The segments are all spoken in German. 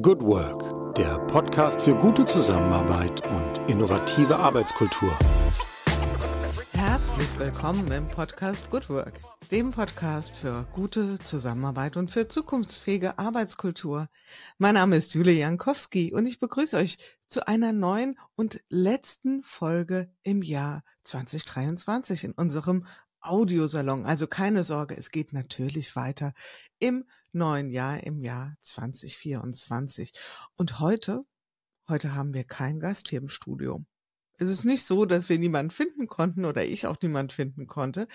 Good Work, der Podcast für gute Zusammenarbeit und innovative Arbeitskultur. Herzlich willkommen im Podcast Good Work, dem Podcast für gute Zusammenarbeit und für zukunftsfähige Arbeitskultur. Mein Name ist Julia Jankowski und ich begrüße euch zu einer neuen und letzten Folge im Jahr 2023 in unserem Audiosalon. Also keine Sorge, es geht natürlich weiter im neuen Jahr, im Jahr 2024. Und heute, heute haben wir keinen Gast hier im Studio. Es ist nicht so, dass wir niemanden finden konnten oder ich auch niemanden finden konnte,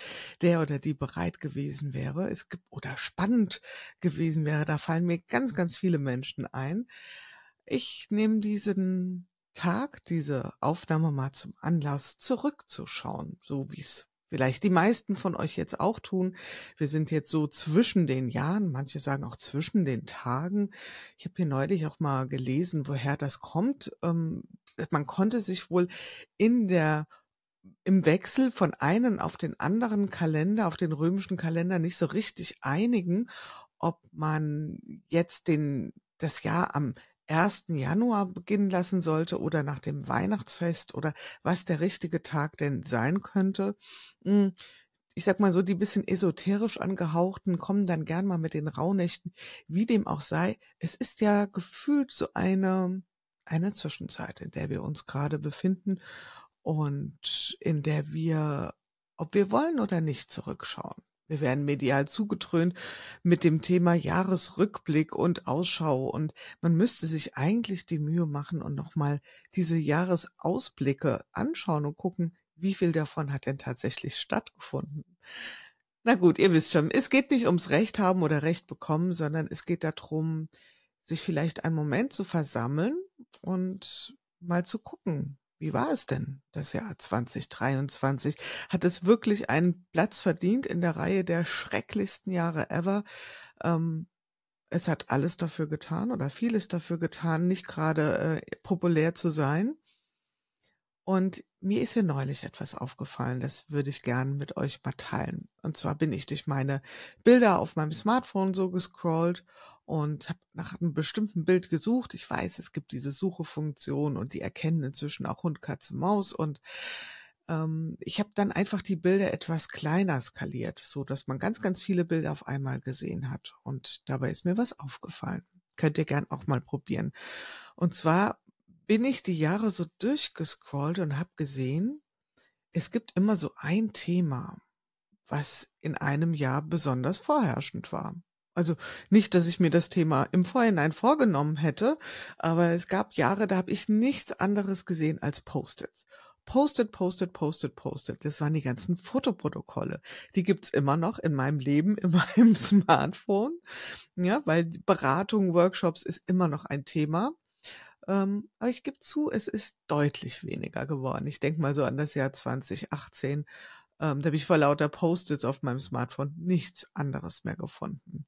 der oder die bereit gewesen wäre. Es gibt oder spannend gewesen wäre. Da fallen mir ganz, ganz viele Menschen ein. Ich nehme diesen Tag, diese Aufnahme mal zum Anlass, zurückzuschauen, so wie es vielleicht die meisten von euch jetzt auch tun. Wir sind jetzt so zwischen den Jahren, manche sagen auch zwischen den Tagen. Ich habe hier neulich auch mal gelesen, woher das kommt. Ähm, man konnte sich wohl in der im Wechsel von einem auf den anderen Kalender, auf den römischen Kalender nicht so richtig einigen, ob man jetzt den, das Jahr am 1. Januar beginnen lassen sollte oder nach dem Weihnachtsfest oder was der richtige Tag denn sein könnte. Hm, ich sag mal so, die bisschen esoterisch angehauchten kommen dann gern mal mit den Rauhnächten, wie dem auch sei. Es ist ja gefühlt so eine, eine Zwischenzeit, in der wir uns gerade befinden und in der wir, ob wir wollen oder nicht, zurückschauen. Wir werden medial zugetrönt mit dem Thema Jahresrückblick und Ausschau und man müsste sich eigentlich die Mühe machen und nochmal diese Jahresausblicke anschauen und gucken, wie viel davon hat denn tatsächlich stattgefunden. Na gut, ihr wisst schon, es geht nicht ums Recht haben oder Recht bekommen, sondern es geht darum, sich vielleicht einen Moment zu versammeln und mal zu gucken, wie war es denn das Jahr 2023? Hat es wirklich einen Platz verdient in der Reihe der schrecklichsten Jahre ever? Ähm, es hat alles dafür getan oder vieles dafür getan, nicht gerade äh, populär zu sein. Und mir ist hier neulich etwas aufgefallen, das würde ich gern mit euch mal teilen. Und zwar bin ich durch meine Bilder auf meinem Smartphone so gescrollt und habe nach einem bestimmten Bild gesucht. Ich weiß, es gibt diese Suchefunktion und die erkennen inzwischen auch Hund, Katze, Maus und ähm, ich habe dann einfach die Bilder etwas kleiner skaliert, so dass man ganz, ganz viele Bilder auf einmal gesehen hat. Und dabei ist mir was aufgefallen. Könnt ihr gern auch mal probieren. Und zwar bin ich die Jahre so durchgescrollt und habe gesehen, es gibt immer so ein Thema, was in einem Jahr besonders vorherrschend war. Also nicht, dass ich mir das Thema im Vorhinein vorgenommen hätte, aber es gab Jahre, da habe ich nichts anderes gesehen als Post-its. Post-it, Post-it, Post-it, Post-it. Das waren die ganzen Fotoprotokolle. Die gibt's immer noch in meinem Leben, in meinem Smartphone. Ja, weil Beratung, Workshops ist immer noch ein Thema. Ähm, aber ich gebe zu, es ist deutlich weniger geworden. Ich denke mal so an das Jahr 2018 ähm, da habe ich vor lauter Post-its auf meinem Smartphone nichts anderes mehr gefunden.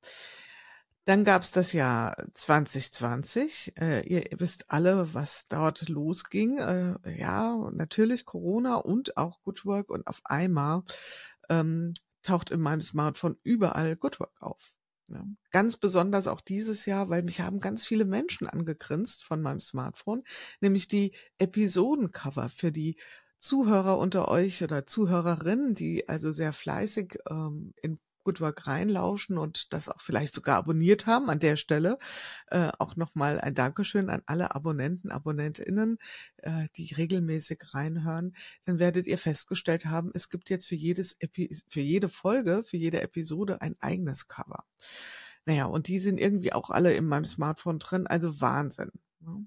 Dann gab es das Jahr 2020. Äh, ihr wisst alle, was dort losging. Äh, ja, natürlich Corona und auch Good Work. Und auf einmal ähm, taucht in meinem Smartphone überall Good Work auf. Ja. Ganz besonders auch dieses Jahr, weil mich haben ganz viele Menschen angegrinst von meinem Smartphone, nämlich die Episodencover für die Zuhörer unter euch oder Zuhörerinnen, die also sehr fleißig ähm, in Good Work reinlauschen und das auch vielleicht sogar abonniert haben an der Stelle. Äh, auch nochmal ein Dankeschön an alle Abonnenten, Abonnentinnen, äh, die regelmäßig reinhören. Dann werdet ihr festgestellt haben, es gibt jetzt für jedes Epi für jede Folge, für jede Episode ein eigenes Cover. Naja, und die sind irgendwie auch alle in meinem Smartphone drin, also Wahnsinn. Ne?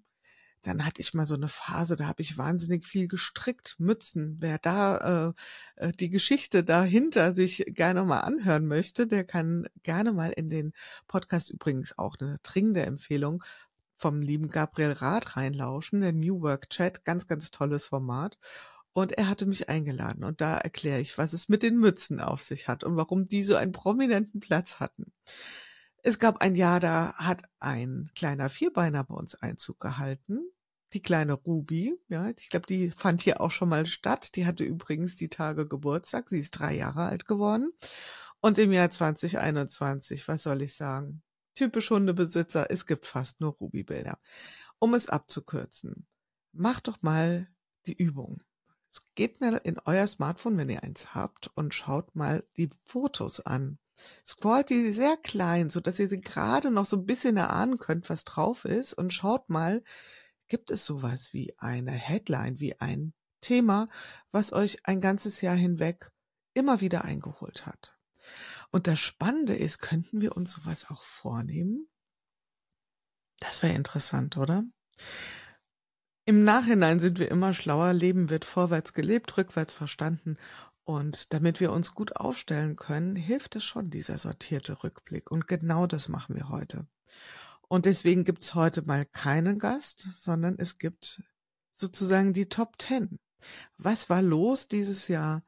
Dann hatte ich mal so eine Phase, da habe ich wahnsinnig viel gestrickt, Mützen. Wer da äh, äh, die Geschichte dahinter sich gerne mal anhören möchte, der kann gerne mal in den Podcast übrigens auch eine dringende Empfehlung vom lieben Gabriel Rath reinlauschen, der New Work Chat, ganz, ganz tolles Format. Und er hatte mich eingeladen und da erkläre ich, was es mit den Mützen auf sich hat und warum die so einen prominenten Platz hatten. Es gab ein Jahr, da hat ein kleiner Vierbeiner bei uns Einzug gehalten die kleine Ruby, ja, ich glaube, die fand hier auch schon mal statt. Die hatte übrigens die Tage Geburtstag. Sie ist drei Jahre alt geworden. Und im Jahr 2021, was soll ich sagen? typisch Hundebesitzer, es gibt fast nur Ruby-Bilder. Um es abzukürzen, macht doch mal die Übung. Geht mal in euer Smartphone, wenn ihr eins habt, und schaut mal die Fotos an. Scrollt die sehr klein, so dass ihr sie gerade noch so ein bisschen erahnen könnt, was drauf ist, und schaut mal, gibt es sowas wie eine Headline, wie ein Thema, was euch ein ganzes Jahr hinweg immer wieder eingeholt hat. Und das Spannende ist, könnten wir uns sowas auch vornehmen? Das wäre interessant, oder? Im Nachhinein sind wir immer schlauer, Leben wird vorwärts gelebt, rückwärts verstanden. Und damit wir uns gut aufstellen können, hilft es schon dieser sortierte Rückblick. Und genau das machen wir heute. Und deswegen gibt's heute mal keinen Gast, sondern es gibt sozusagen die Top Ten. Was war los dieses Jahr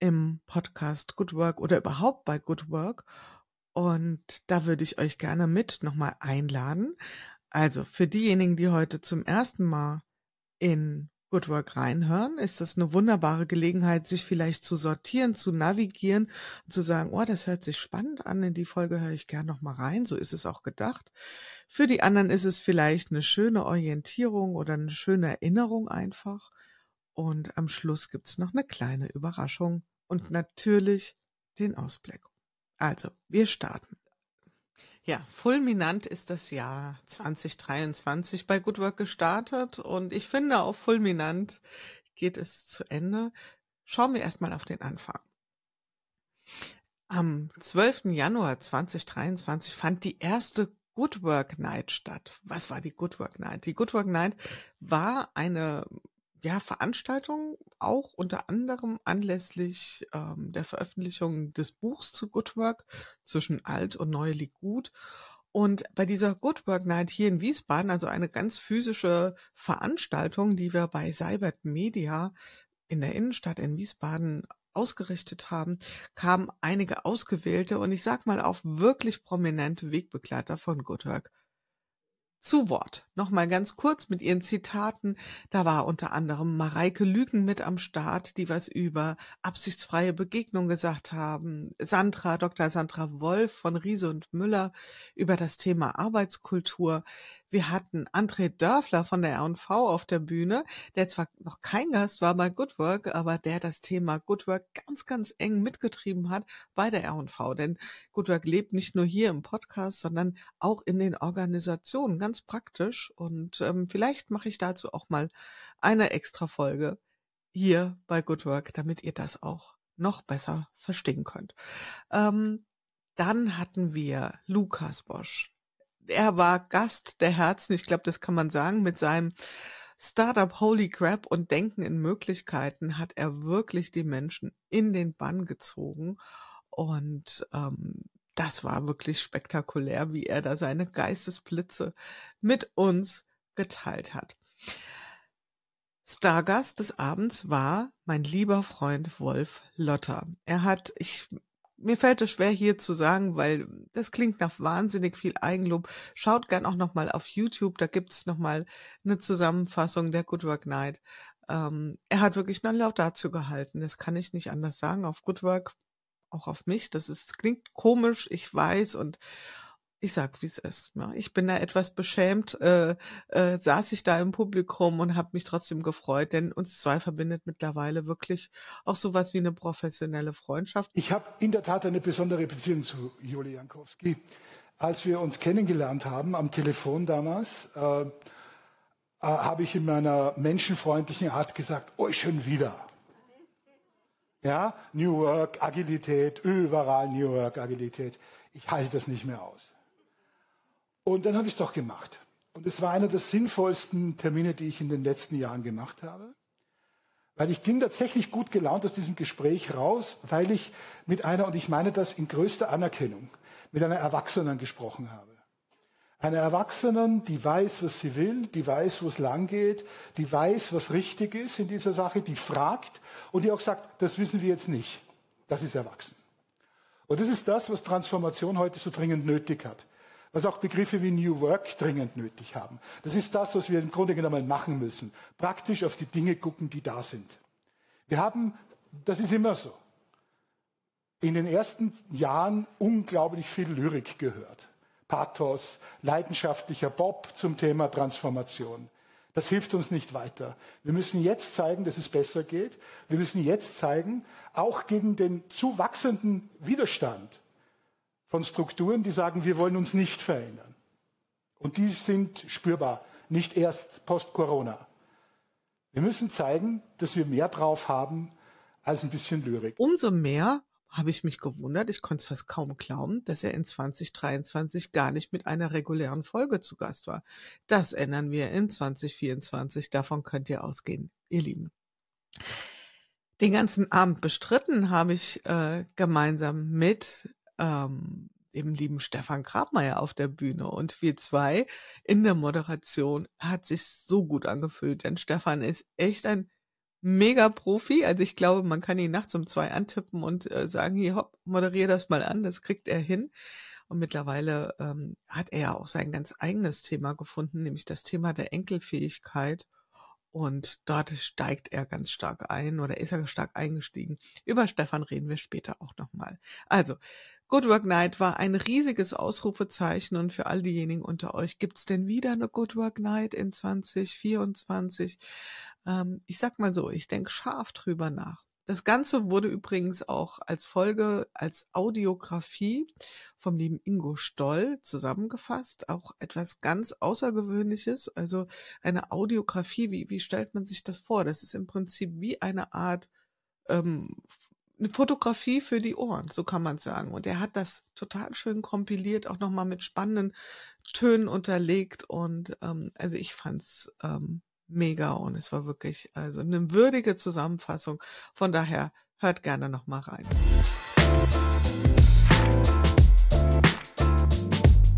im Podcast Good Work oder überhaupt bei Good Work? Und da würde ich euch gerne mit nochmal einladen. Also für diejenigen, die heute zum ersten Mal in Good Work reinhören, ist das eine wunderbare Gelegenheit, sich vielleicht zu sortieren, zu navigieren und zu sagen, oh, das hört sich spannend an, in die Folge höre ich gern noch mal rein, so ist es auch gedacht. Für die anderen ist es vielleicht eine schöne Orientierung oder eine schöne Erinnerung einfach. Und am Schluss gibt's noch eine kleine Überraschung und natürlich den Ausblick. Also, wir starten. Ja, fulminant ist das Jahr 2023 bei Good Work gestartet und ich finde auch fulminant geht es zu Ende. Schauen wir erstmal auf den Anfang. Am 12. Januar 2023 fand die erste Good Work Night statt. Was war die Good Work Night? Die Good Work Night war eine ja, Veranstaltung, auch unter anderem anlässlich ähm, der Veröffentlichung des Buchs zu Good Work zwischen alt und neu liegt gut. Und bei dieser Good Work Night hier in Wiesbaden, also eine ganz physische Veranstaltung, die wir bei Cybert Media in der Innenstadt in Wiesbaden ausgerichtet haben, kamen einige ausgewählte und ich sag mal auch wirklich prominente Wegbegleiter von Good Work zu Wort. Nochmal ganz kurz mit ihren Zitaten. Da war unter anderem Mareike Lügen mit am Start, die was über absichtsfreie Begegnung gesagt haben. Sandra, Dr. Sandra Wolf von Riese und Müller über das Thema Arbeitskultur. Wir hatten André Dörfler von der R&V auf der Bühne, der zwar noch kein Gast war bei Good Work, aber der das Thema Good Work ganz, ganz eng mitgetrieben hat bei der R&V. Denn Good Work lebt nicht nur hier im Podcast, sondern auch in den Organisationen, ganz praktisch. Und ähm, vielleicht mache ich dazu auch mal eine extra Folge hier bei Good Work, damit ihr das auch noch besser verstehen könnt. Ähm, dann hatten wir Lukas Bosch, er war Gast der Herzen, ich glaube, das kann man sagen, mit seinem Startup Holy Crap und Denken in Möglichkeiten hat er wirklich die Menschen in den Bann gezogen. Und ähm, das war wirklich spektakulär, wie er da seine Geistesblitze mit uns geteilt hat. Stargast des Abends war mein lieber Freund Wolf Lotter. Er hat, ich mir fällt es schwer hier zu sagen, weil das klingt nach wahnsinnig viel Eigenlob. Schaut gern auch nochmal auf YouTube, da gibt's nochmal eine Zusammenfassung der Good Work Night. Ähm, er hat wirklich eine Laudatio gehalten, das kann ich nicht anders sagen, auf Good Work, auch auf mich. Das ist, klingt komisch, ich weiß und ich sag, wie es ist. Ja. Ich bin da etwas beschämt, äh, äh, saß ich da im Publikum und habe mich trotzdem gefreut, denn uns zwei verbindet mittlerweile wirklich auch sowas wie eine professionelle Freundschaft. Ich habe in der Tat eine besondere Beziehung zu Juli Jankowski. Als wir uns kennengelernt haben am Telefon damals, äh, äh, habe ich in meiner menschenfreundlichen Art gesagt, oh, schon wieder. Ja, New Work, Agilität, überall New Work, Agilität. Ich halte das nicht mehr aus. Und dann habe ich es doch gemacht. Und es war einer der sinnvollsten Termine, die ich in den letzten Jahren gemacht habe. Weil ich ging tatsächlich gut gelaunt aus diesem Gespräch raus, weil ich mit einer, und ich meine das in größter Anerkennung, mit einer Erwachsenen gesprochen habe. Einer Erwachsenen, die weiß, was sie will, die weiß, wo es lang geht, die weiß, was richtig ist in dieser Sache, die fragt und die auch sagt, das wissen wir jetzt nicht. Das ist erwachsen. Und das ist das, was Transformation heute so dringend nötig hat was auch Begriffe wie New Work dringend nötig haben. Das ist das, was wir im Grunde genommen machen müssen. Praktisch auf die Dinge gucken, die da sind. Wir haben, das ist immer so, in den ersten Jahren unglaublich viel Lyrik gehört. Pathos, leidenschaftlicher Bob zum Thema Transformation. Das hilft uns nicht weiter. Wir müssen jetzt zeigen, dass es besser geht. Wir müssen jetzt zeigen, auch gegen den zu wachsenden Widerstand von Strukturen, die sagen, wir wollen uns nicht verändern. Und die sind spürbar, nicht erst post-Corona. Wir müssen zeigen, dass wir mehr drauf haben als ein bisschen Lyrik. Umso mehr habe ich mich gewundert, ich konnte es fast kaum glauben, dass er in 2023 gar nicht mit einer regulären Folge zu Gast war. Das ändern wir in 2024, davon könnt ihr ausgehen, ihr Lieben. Den ganzen Abend bestritten habe ich äh, gemeinsam mit ähm, dem lieben Stefan Grabmeier auf der Bühne und wir zwei in der Moderation hat sich so gut angefühlt, denn Stefan ist echt ein mega Profi. Also ich glaube, man kann ihn nachts um zwei antippen und äh, sagen, hier, hopp, moderier das mal an, das kriegt er hin. Und mittlerweile ähm, hat er ja auch sein ganz eigenes Thema gefunden, nämlich das Thema der Enkelfähigkeit. Und dort steigt er ganz stark ein oder ist er stark eingestiegen. Über Stefan reden wir später auch nochmal. Also, Good Work Night war ein riesiges Ausrufezeichen und für all diejenigen unter euch, gibt's denn wieder eine Good Work Night in 2024? Ähm, ich sag mal so, ich denke scharf drüber nach. Das Ganze wurde übrigens auch als Folge, als Audiografie vom lieben Ingo Stoll zusammengefasst. Auch etwas ganz Außergewöhnliches. Also eine Audiografie, wie, wie stellt man sich das vor? Das ist im Prinzip wie eine Art ähm, eine Fotografie für die Ohren, so kann man sagen. Und er hat das total schön kompiliert, auch nochmal mit spannenden Tönen unterlegt. Und ähm, also ich fand's ähm, mega und es war wirklich also eine würdige Zusammenfassung. Von daher hört gerne noch mal rein.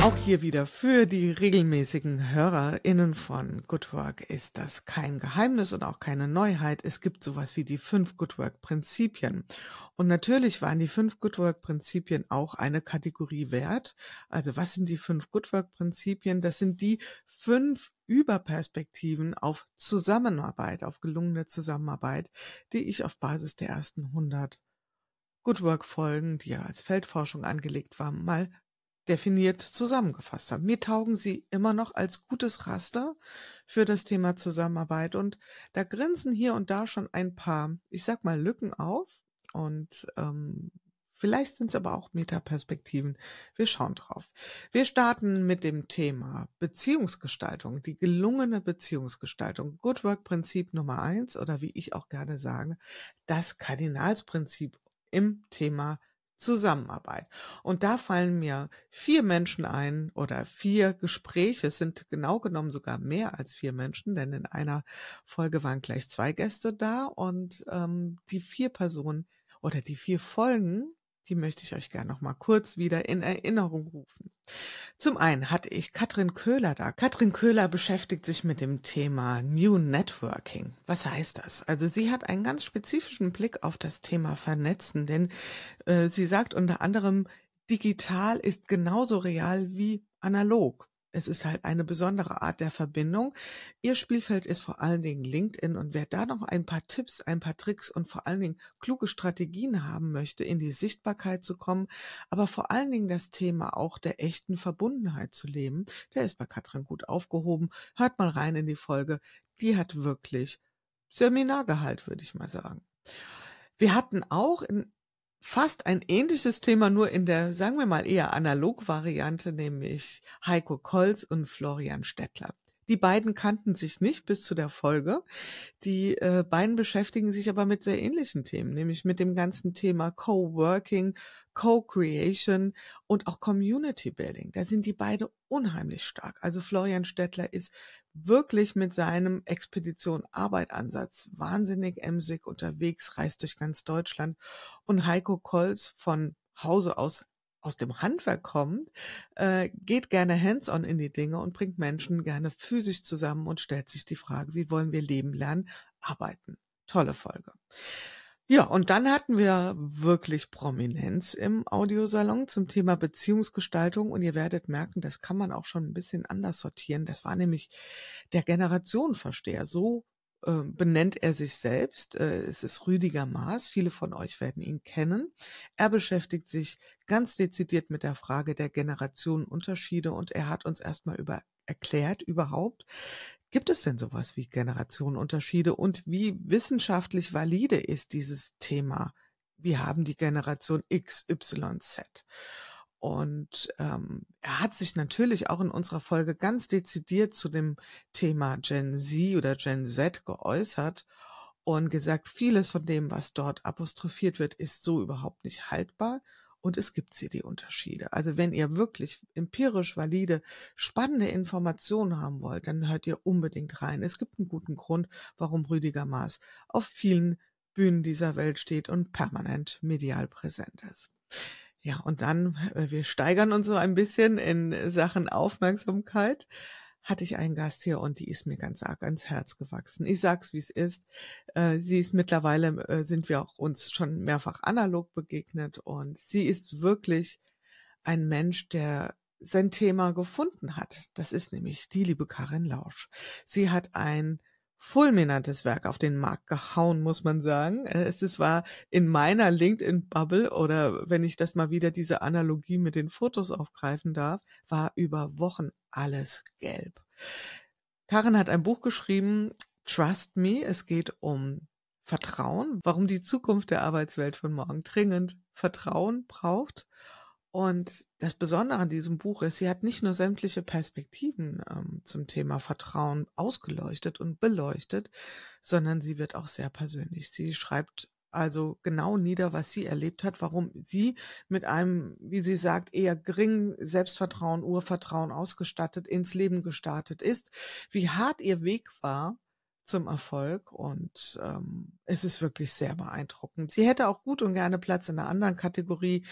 Auch hier wieder für die regelmäßigen HörerInnen von Good Work ist das kein Geheimnis und auch keine Neuheit. Es gibt sowas wie die fünf Good Work Prinzipien. Und natürlich waren die fünf Good Work Prinzipien auch eine Kategorie wert. Also was sind die fünf Good Work Prinzipien? Das sind die fünf Überperspektiven auf Zusammenarbeit, auf gelungene Zusammenarbeit, die ich auf Basis der ersten 100 Good Work Folgen, die ja als Feldforschung angelegt waren, mal definiert zusammengefasst haben. Mir taugen sie immer noch als gutes Raster für das Thema Zusammenarbeit und da grinsen hier und da schon ein paar, ich sag mal, Lücken auf und ähm, vielleicht sind es aber auch Metaperspektiven. Wir schauen drauf. Wir starten mit dem Thema Beziehungsgestaltung, die gelungene Beziehungsgestaltung. Good Work Prinzip Nummer eins oder wie ich auch gerne sage, das Kardinalsprinzip im Thema Zusammenarbeit. Und da fallen mir vier Menschen ein oder vier Gespräche, es sind genau genommen sogar mehr als vier Menschen, denn in einer Folge waren gleich zwei Gäste da und ähm, die vier Personen oder die vier Folgen die möchte ich euch gerne noch mal kurz wieder in Erinnerung rufen. Zum einen hatte ich Katrin Köhler da. Katrin Köhler beschäftigt sich mit dem Thema New Networking. Was heißt das? Also sie hat einen ganz spezifischen Blick auf das Thema Vernetzen, denn äh, sie sagt unter anderem, digital ist genauso real wie analog. Es ist halt eine besondere Art der Verbindung. Ihr Spielfeld ist vor allen Dingen LinkedIn und wer da noch ein paar Tipps, ein paar Tricks und vor allen Dingen kluge Strategien haben möchte, in die Sichtbarkeit zu kommen, aber vor allen Dingen das Thema auch der echten Verbundenheit zu leben, der ist bei Katrin gut aufgehoben. Hört mal rein in die Folge. Die hat wirklich Seminargehalt, würde ich mal sagen. Wir hatten auch in fast ein ähnliches Thema, nur in der, sagen wir mal, eher Analog-Variante, nämlich Heiko Kolz und Florian Stettler. Die beiden kannten sich nicht bis zu der Folge. Die äh, beiden beschäftigen sich aber mit sehr ähnlichen Themen, nämlich mit dem ganzen Thema Coworking, Co-Creation und auch Community Building. Da sind die beide unheimlich stark. Also Florian Stettler ist wirklich mit seinem Expedition Arbeit Ansatz wahnsinnig emsig unterwegs, reist durch ganz Deutschland und Heiko Kolz von Hause aus aus dem Handwerk kommt, äh, geht gerne hands-on in die Dinge und bringt Menschen gerne physisch zusammen und stellt sich die Frage, wie wollen wir leben lernen, arbeiten. Tolle Folge. Ja, und dann hatten wir wirklich Prominenz im Audiosalon zum Thema Beziehungsgestaltung und ihr werdet merken, das kann man auch schon ein bisschen anders sortieren. Das war nämlich der Generationenversteher. So äh, benennt er sich selbst. Äh, es ist Rüdiger Maas. Viele von euch werden ihn kennen. Er beschäftigt sich ganz dezidiert mit der Frage der Generationenunterschiede und er hat uns erstmal über erklärt überhaupt, gibt es denn sowas wie Generationenunterschiede und wie wissenschaftlich valide ist dieses Thema? Wir haben die Generation X, Y, Z. Und ähm, er hat sich natürlich auch in unserer Folge ganz dezidiert zu dem Thema Gen Z oder Gen Z geäußert und gesagt, vieles von dem, was dort apostrophiert wird, ist so überhaupt nicht haltbar. Und es gibt sie die Unterschiede. Also wenn ihr wirklich empirisch valide, spannende Informationen haben wollt, dann hört ihr unbedingt rein. Es gibt einen guten Grund, warum Rüdiger Maas auf vielen Bühnen dieser Welt steht und permanent medial präsent ist. Ja, und dann, äh, wir steigern uns so ein bisschen in Sachen Aufmerksamkeit. Hatte ich einen Gast hier und die ist mir ganz arg ans Herz gewachsen. Ich sag's, wie es ist. Äh, sie ist mittlerweile, äh, sind wir auch uns schon mehrfach analog begegnet und sie ist wirklich ein Mensch, der sein Thema gefunden hat. Das ist nämlich die liebe Karin Lausch. Sie hat ein fulminantes Werk auf den Markt gehauen, muss man sagen. Äh, es ist, war in meiner LinkedIn-Bubble oder wenn ich das mal wieder diese Analogie mit den Fotos aufgreifen darf, war über Wochen alles gelb. Karin hat ein Buch geschrieben, Trust Me. Es geht um Vertrauen, warum die Zukunft der Arbeitswelt von morgen dringend Vertrauen braucht. Und das Besondere an diesem Buch ist, sie hat nicht nur sämtliche Perspektiven ähm, zum Thema Vertrauen ausgeleuchtet und beleuchtet, sondern sie wird auch sehr persönlich. Sie schreibt also genau nieder, was sie erlebt hat, warum sie mit einem, wie sie sagt, eher geringen Selbstvertrauen, Urvertrauen ausgestattet ins Leben gestartet ist, wie hart ihr Weg war, zum Erfolg und ähm, es ist wirklich sehr beeindruckend. Sie hätte auch gut und gerne Platz in einer anderen Kategorie.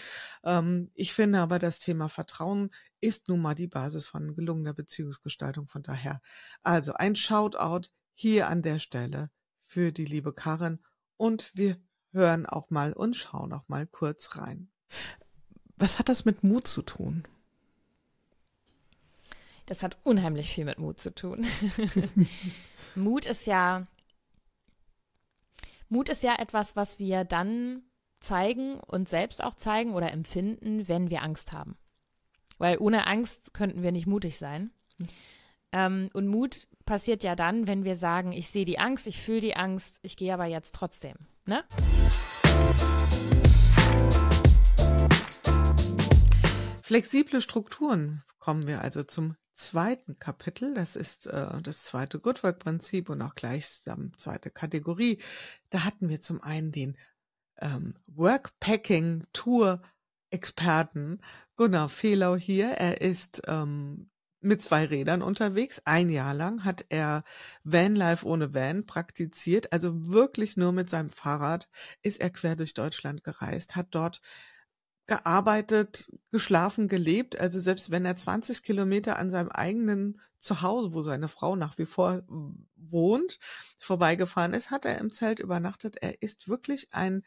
Ähm, ich finde aber, das Thema Vertrauen ist nun mal die Basis von gelungener Beziehungsgestaltung. Von daher, also ein Shoutout hier an der Stelle für die liebe Karin und wir hören auch mal und schauen auch mal kurz rein. Was hat das mit Mut zu tun? Das hat unheimlich viel mit Mut zu tun. Mut ist ja Mut ist ja etwas, was wir dann zeigen und selbst auch zeigen oder empfinden, wenn wir Angst haben. Weil ohne Angst könnten wir nicht mutig sein. Ähm, und Mut passiert ja dann, wenn wir sagen, ich sehe die Angst, ich fühle die Angst, ich gehe aber jetzt trotzdem. Ne? Flexible Strukturen kommen wir also zum zweiten Kapitel, das ist äh, das zweite Goodwork-Prinzip und auch gleichsam zweite Kategorie. Da hatten wir zum einen den ähm, Workpacking-Tour-Experten Gunnar Fehlau hier. Er ist ähm, mit zwei Rädern unterwegs. Ein Jahr lang hat er Vanlife ohne Van praktiziert. Also wirklich nur mit seinem Fahrrad ist er quer durch Deutschland gereist, hat dort gearbeitet, geschlafen, gelebt. Also selbst wenn er 20 Kilometer an seinem eigenen Zuhause, wo seine Frau nach wie vor wohnt, vorbeigefahren ist, hat er im Zelt übernachtet. Er ist wirklich ein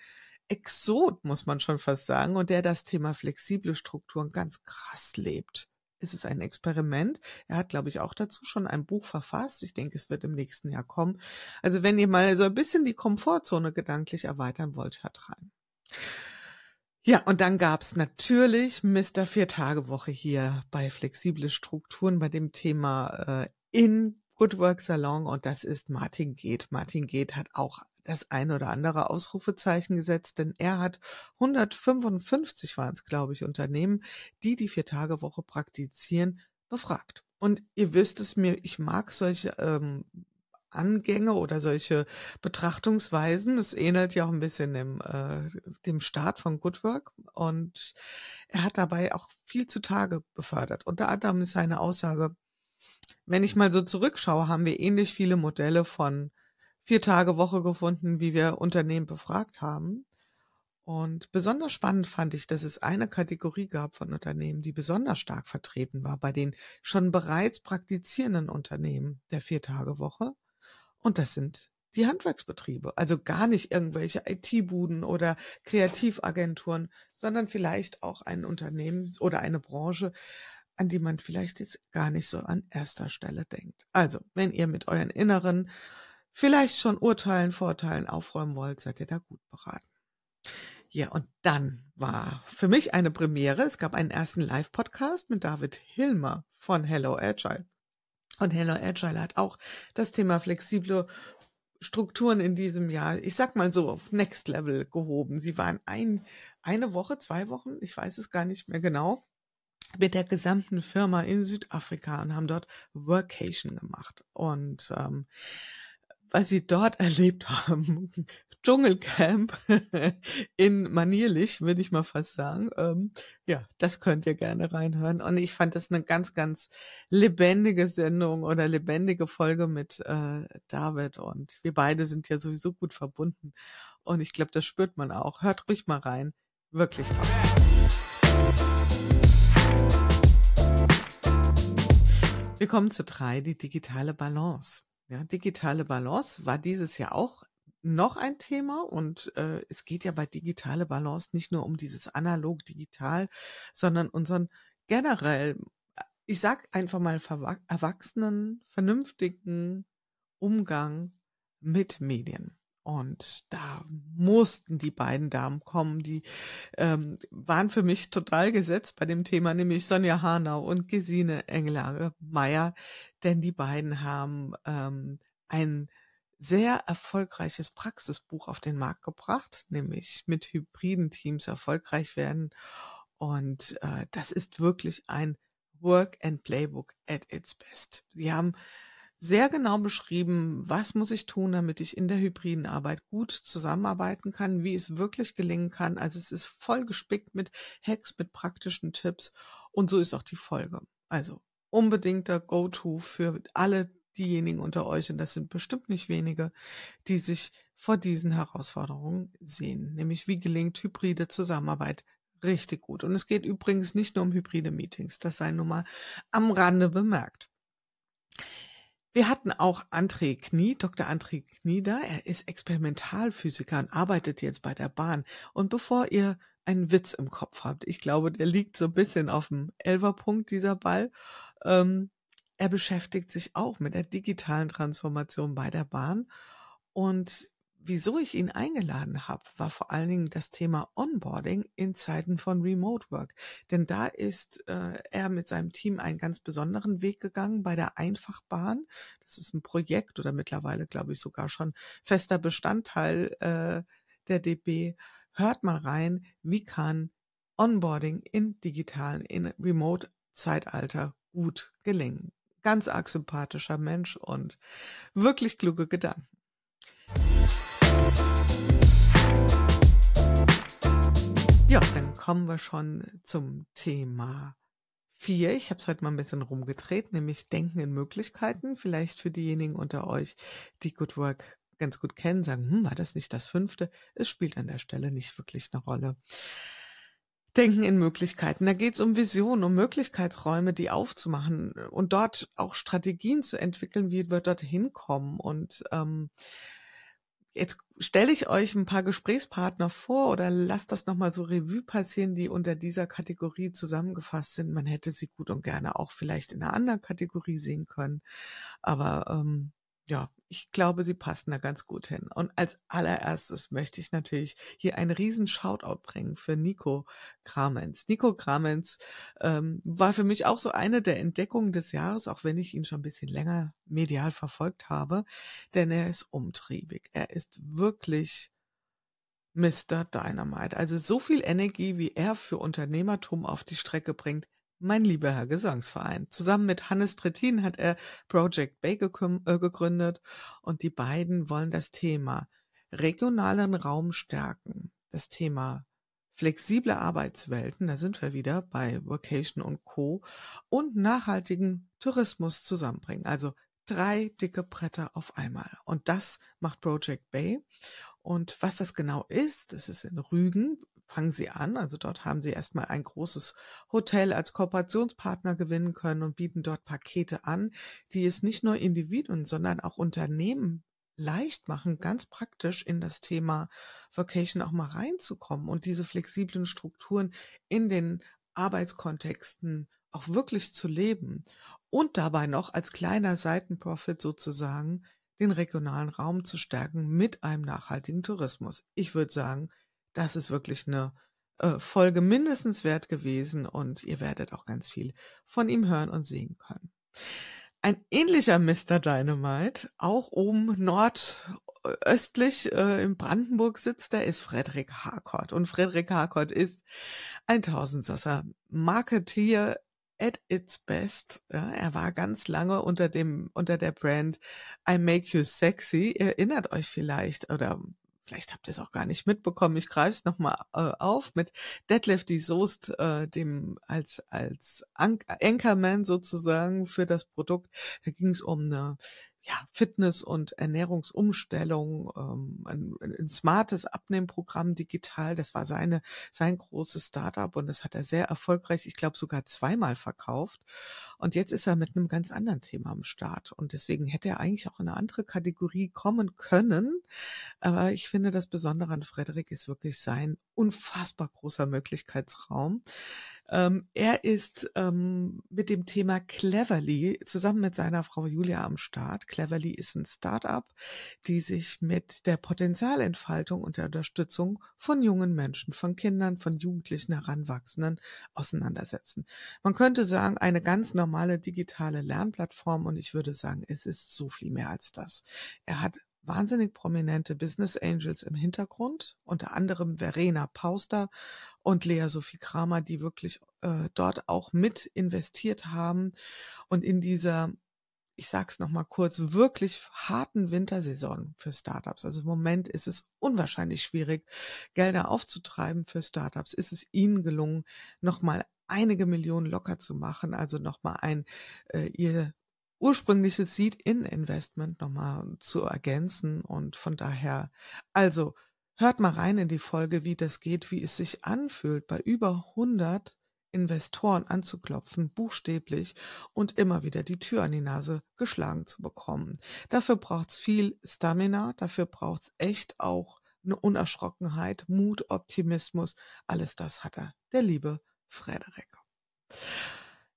Exot, muss man schon fast sagen, und der das Thema flexible Strukturen ganz krass lebt. Es ist ein Experiment. Er hat, glaube ich, auch dazu schon ein Buch verfasst. Ich denke, es wird im nächsten Jahr kommen. Also wenn ihr mal so ein bisschen die Komfortzone gedanklich erweitern wollt, hört rein. Ja, und dann gab's natürlich Mr. Vier-Tage-Woche hier bei Flexible Strukturen bei dem Thema äh, in Good Work Salon und das ist Martin Geht. Martin Geht hat auch das ein oder andere Ausrufezeichen gesetzt, denn er hat 155 waren es, glaube ich, Unternehmen, die die Vier-Tage-Woche praktizieren, befragt. Und ihr wisst es mir, ich mag solche ähm, Angänge oder solche Betrachtungsweisen. Es ähnelt ja auch ein bisschen dem, äh, dem Start von Good Work und er hat dabei auch viel zutage befördert. Unter anderem ist seine Aussage, wenn ich mal so zurückschaue, haben wir ähnlich viele Modelle von vier Tage Woche gefunden, wie wir Unternehmen befragt haben. Und besonders spannend fand ich, dass es eine Kategorie gab von Unternehmen, die besonders stark vertreten war bei den schon bereits praktizierenden Unternehmen der Vier-Tage-Woche. Und das sind die Handwerksbetriebe. Also gar nicht irgendwelche IT-Buden oder Kreativagenturen, sondern vielleicht auch ein Unternehmen oder eine Branche, an die man vielleicht jetzt gar nicht so an erster Stelle denkt. Also, wenn ihr mit euren inneren vielleicht schon urteilen, vorteilen, aufräumen wollt, seid ihr da gut beraten. Ja, und dann war für mich eine Premiere. Es gab einen ersten Live-Podcast mit David Hilmer von Hello Agile. Und Hello Agile hat auch das Thema flexible Strukturen in diesem Jahr, ich sag mal so, auf Next Level gehoben. Sie waren ein, eine Woche, zwei Wochen, ich weiß es gar nicht mehr genau, mit der gesamten Firma in Südafrika und haben dort Workation gemacht. Und ähm, was sie dort erlebt haben, Dschungelcamp in manierlich, würde ich mal fast sagen. Ähm, ja, das könnt ihr gerne reinhören. Und ich fand das eine ganz, ganz lebendige Sendung oder lebendige Folge mit äh, David. Und wir beide sind ja sowieso gut verbunden. Und ich glaube, das spürt man auch. Hört ruhig mal rein. Wirklich toll. Wir kommen zu drei, die digitale Balance. Ja, digitale Balance war dieses Jahr auch noch ein Thema und äh, es geht ja bei digitale Balance nicht nur um dieses analog digital, sondern unseren generell, ich sag einfach mal erwachsenen, vernünftigen Umgang mit Medien. Und da mussten die beiden Damen kommen, die ähm, waren für mich total gesetzt bei dem Thema, nämlich Sonja Hanau und Gesine Engelage-Meyer, denn die beiden haben ähm, ein sehr erfolgreiches Praxisbuch auf den Markt gebracht, nämlich mit hybriden Teams erfolgreich werden. Und äh, das ist wirklich ein Work and Playbook at its best. Sie haben sehr genau beschrieben, was muss ich tun, damit ich in der hybriden Arbeit gut zusammenarbeiten kann, wie es wirklich gelingen kann. Also es ist voll gespickt mit Hacks, mit praktischen Tipps und so ist auch die Folge. Also unbedingter Go-To für alle diejenigen unter euch, und das sind bestimmt nicht wenige, die sich vor diesen Herausforderungen sehen, nämlich wie gelingt hybride Zusammenarbeit richtig gut. Und es geht übrigens nicht nur um hybride Meetings, das sei nun mal am Rande bemerkt. Wir hatten auch André Knie, Dr. André Knie da. Er ist Experimentalphysiker und arbeitet jetzt bei der Bahn. Und bevor ihr einen Witz im Kopf habt, ich glaube, der liegt so ein bisschen auf dem Elferpunkt, dieser Ball. Ähm, er beschäftigt sich auch mit der digitalen Transformation bei der Bahn. Und wieso ich ihn eingeladen habe, war vor allen Dingen das Thema Onboarding in Zeiten von Remote Work. Denn da ist äh, er mit seinem Team einen ganz besonderen Weg gegangen bei der Einfachbahn. Das ist ein Projekt oder mittlerweile, glaube ich, sogar schon fester Bestandteil äh, der DB. Hört mal rein, wie kann Onboarding in digitalen, in Remote Zeitalter gut gelingen. Ganz arg sympathischer Mensch und wirklich kluge Gedanken. Ja, dann kommen wir schon zum Thema 4. Ich habe es heute mal ein bisschen rumgedreht, nämlich Denken in Möglichkeiten. Vielleicht für diejenigen unter euch, die Good Work ganz gut kennen, sagen, hm, war das nicht das fünfte? Es spielt an der Stelle nicht wirklich eine Rolle. Denken in Möglichkeiten. Da geht es um Visionen, um Möglichkeitsräume, die aufzumachen und dort auch Strategien zu entwickeln, wie wir dort hinkommen. Und ähm, Jetzt stelle ich euch ein paar Gesprächspartner vor oder lasst das nochmal so Revue passieren, die unter dieser Kategorie zusammengefasst sind. Man hätte sie gut und gerne auch vielleicht in einer anderen Kategorie sehen können. Aber ähm, ja, ich glaube, sie passen da ganz gut hin. Und als allererstes möchte ich natürlich hier einen riesen Shoutout bringen für Nico Kramenz. Nico Kramenz ähm, war für mich auch so eine der Entdeckungen des Jahres, auch wenn ich ihn schon ein bisschen länger medial verfolgt habe, denn er ist umtriebig. Er ist wirklich Mr. Dynamite. Also so viel Energie, wie er für Unternehmertum auf die Strecke bringt, mein lieber Herr Gesangsverein. Zusammen mit Hannes Trittin hat er Project Bay äh, gegründet und die beiden wollen das Thema regionalen Raum stärken, das Thema flexible Arbeitswelten, da sind wir wieder bei Vocation und Co. und nachhaltigen Tourismus zusammenbringen. Also drei dicke Bretter auf einmal. Und das macht Project Bay. Und was das genau ist, das ist in Rügen, fangen sie an. Also dort haben sie erstmal ein großes Hotel als Kooperationspartner gewinnen können und bieten dort Pakete an, die es nicht nur Individuen, sondern auch Unternehmen leicht machen, ganz praktisch in das Thema Vocation auch mal reinzukommen und diese flexiblen Strukturen in den Arbeitskontexten auch wirklich zu leben und dabei noch als kleiner Seitenprofit sozusagen den regionalen Raum zu stärken mit einem nachhaltigen Tourismus. Ich würde sagen, das ist wirklich eine äh, Folge mindestens wert gewesen und ihr werdet auch ganz viel von ihm hören und sehen können. Ein ähnlicher Mr. Dynamite, auch oben nordöstlich äh, in Brandenburg sitzt, der ist Frederik Harcourt. Und Frederik Harcourt ist ein Tausendsasser Marketeer at its best. Ja, er war ganz lange unter dem, unter der Brand I Make You Sexy. Erinnert euch vielleicht oder vielleicht habt ihr es auch gar nicht mitbekommen, ich greife es nochmal äh, auf mit Deadlift die Soest, äh, dem als, als Anchorman sozusagen für das Produkt. Da ging es um eine ja, Fitness- und Ernährungsumstellung, ähm, ein, ein smartes Abnehmprogramm digital. Das war seine, sein großes Startup und das hat er sehr erfolgreich, ich glaube sogar zweimal verkauft. Und jetzt ist er mit einem ganz anderen Thema am Start. Und deswegen hätte er eigentlich auch in eine andere Kategorie kommen können. Aber ich finde, das Besondere an Frederik ist wirklich sein unfassbar großer Möglichkeitsraum. Ähm, er ist ähm, mit dem Thema Cleverly zusammen mit seiner Frau Julia am Start. Cleverly ist ein Start-up, die sich mit der Potenzialentfaltung und der Unterstützung von jungen Menschen, von Kindern, von Jugendlichen, Heranwachsenden auseinandersetzen. Man könnte sagen, eine ganz normale digitale Lernplattform und ich würde sagen, es ist so viel mehr als das. Er hat wahnsinnig prominente Business Angels im Hintergrund, unter anderem Verena Pauster und Lea Sophie Kramer, die wirklich äh, dort auch mit investiert haben und in dieser ich sag's noch mal kurz, wirklich harten Wintersaison für Startups. Also im Moment ist es unwahrscheinlich schwierig, Gelder aufzutreiben für Startups. Ist es ihnen gelungen, noch mal einige Millionen locker zu machen, also noch mal ein äh, ihr ursprüngliches Seed-in-Investment nochmal zu ergänzen. Und von daher, also hört mal rein in die Folge, wie das geht, wie es sich anfühlt, bei über 100 Investoren anzuklopfen, buchstäblich, und immer wieder die Tür an die Nase geschlagen zu bekommen. Dafür braucht's viel Stamina, dafür braucht's echt auch eine Unerschrockenheit, Mut, Optimismus. Alles das hat er, der liebe Frederik.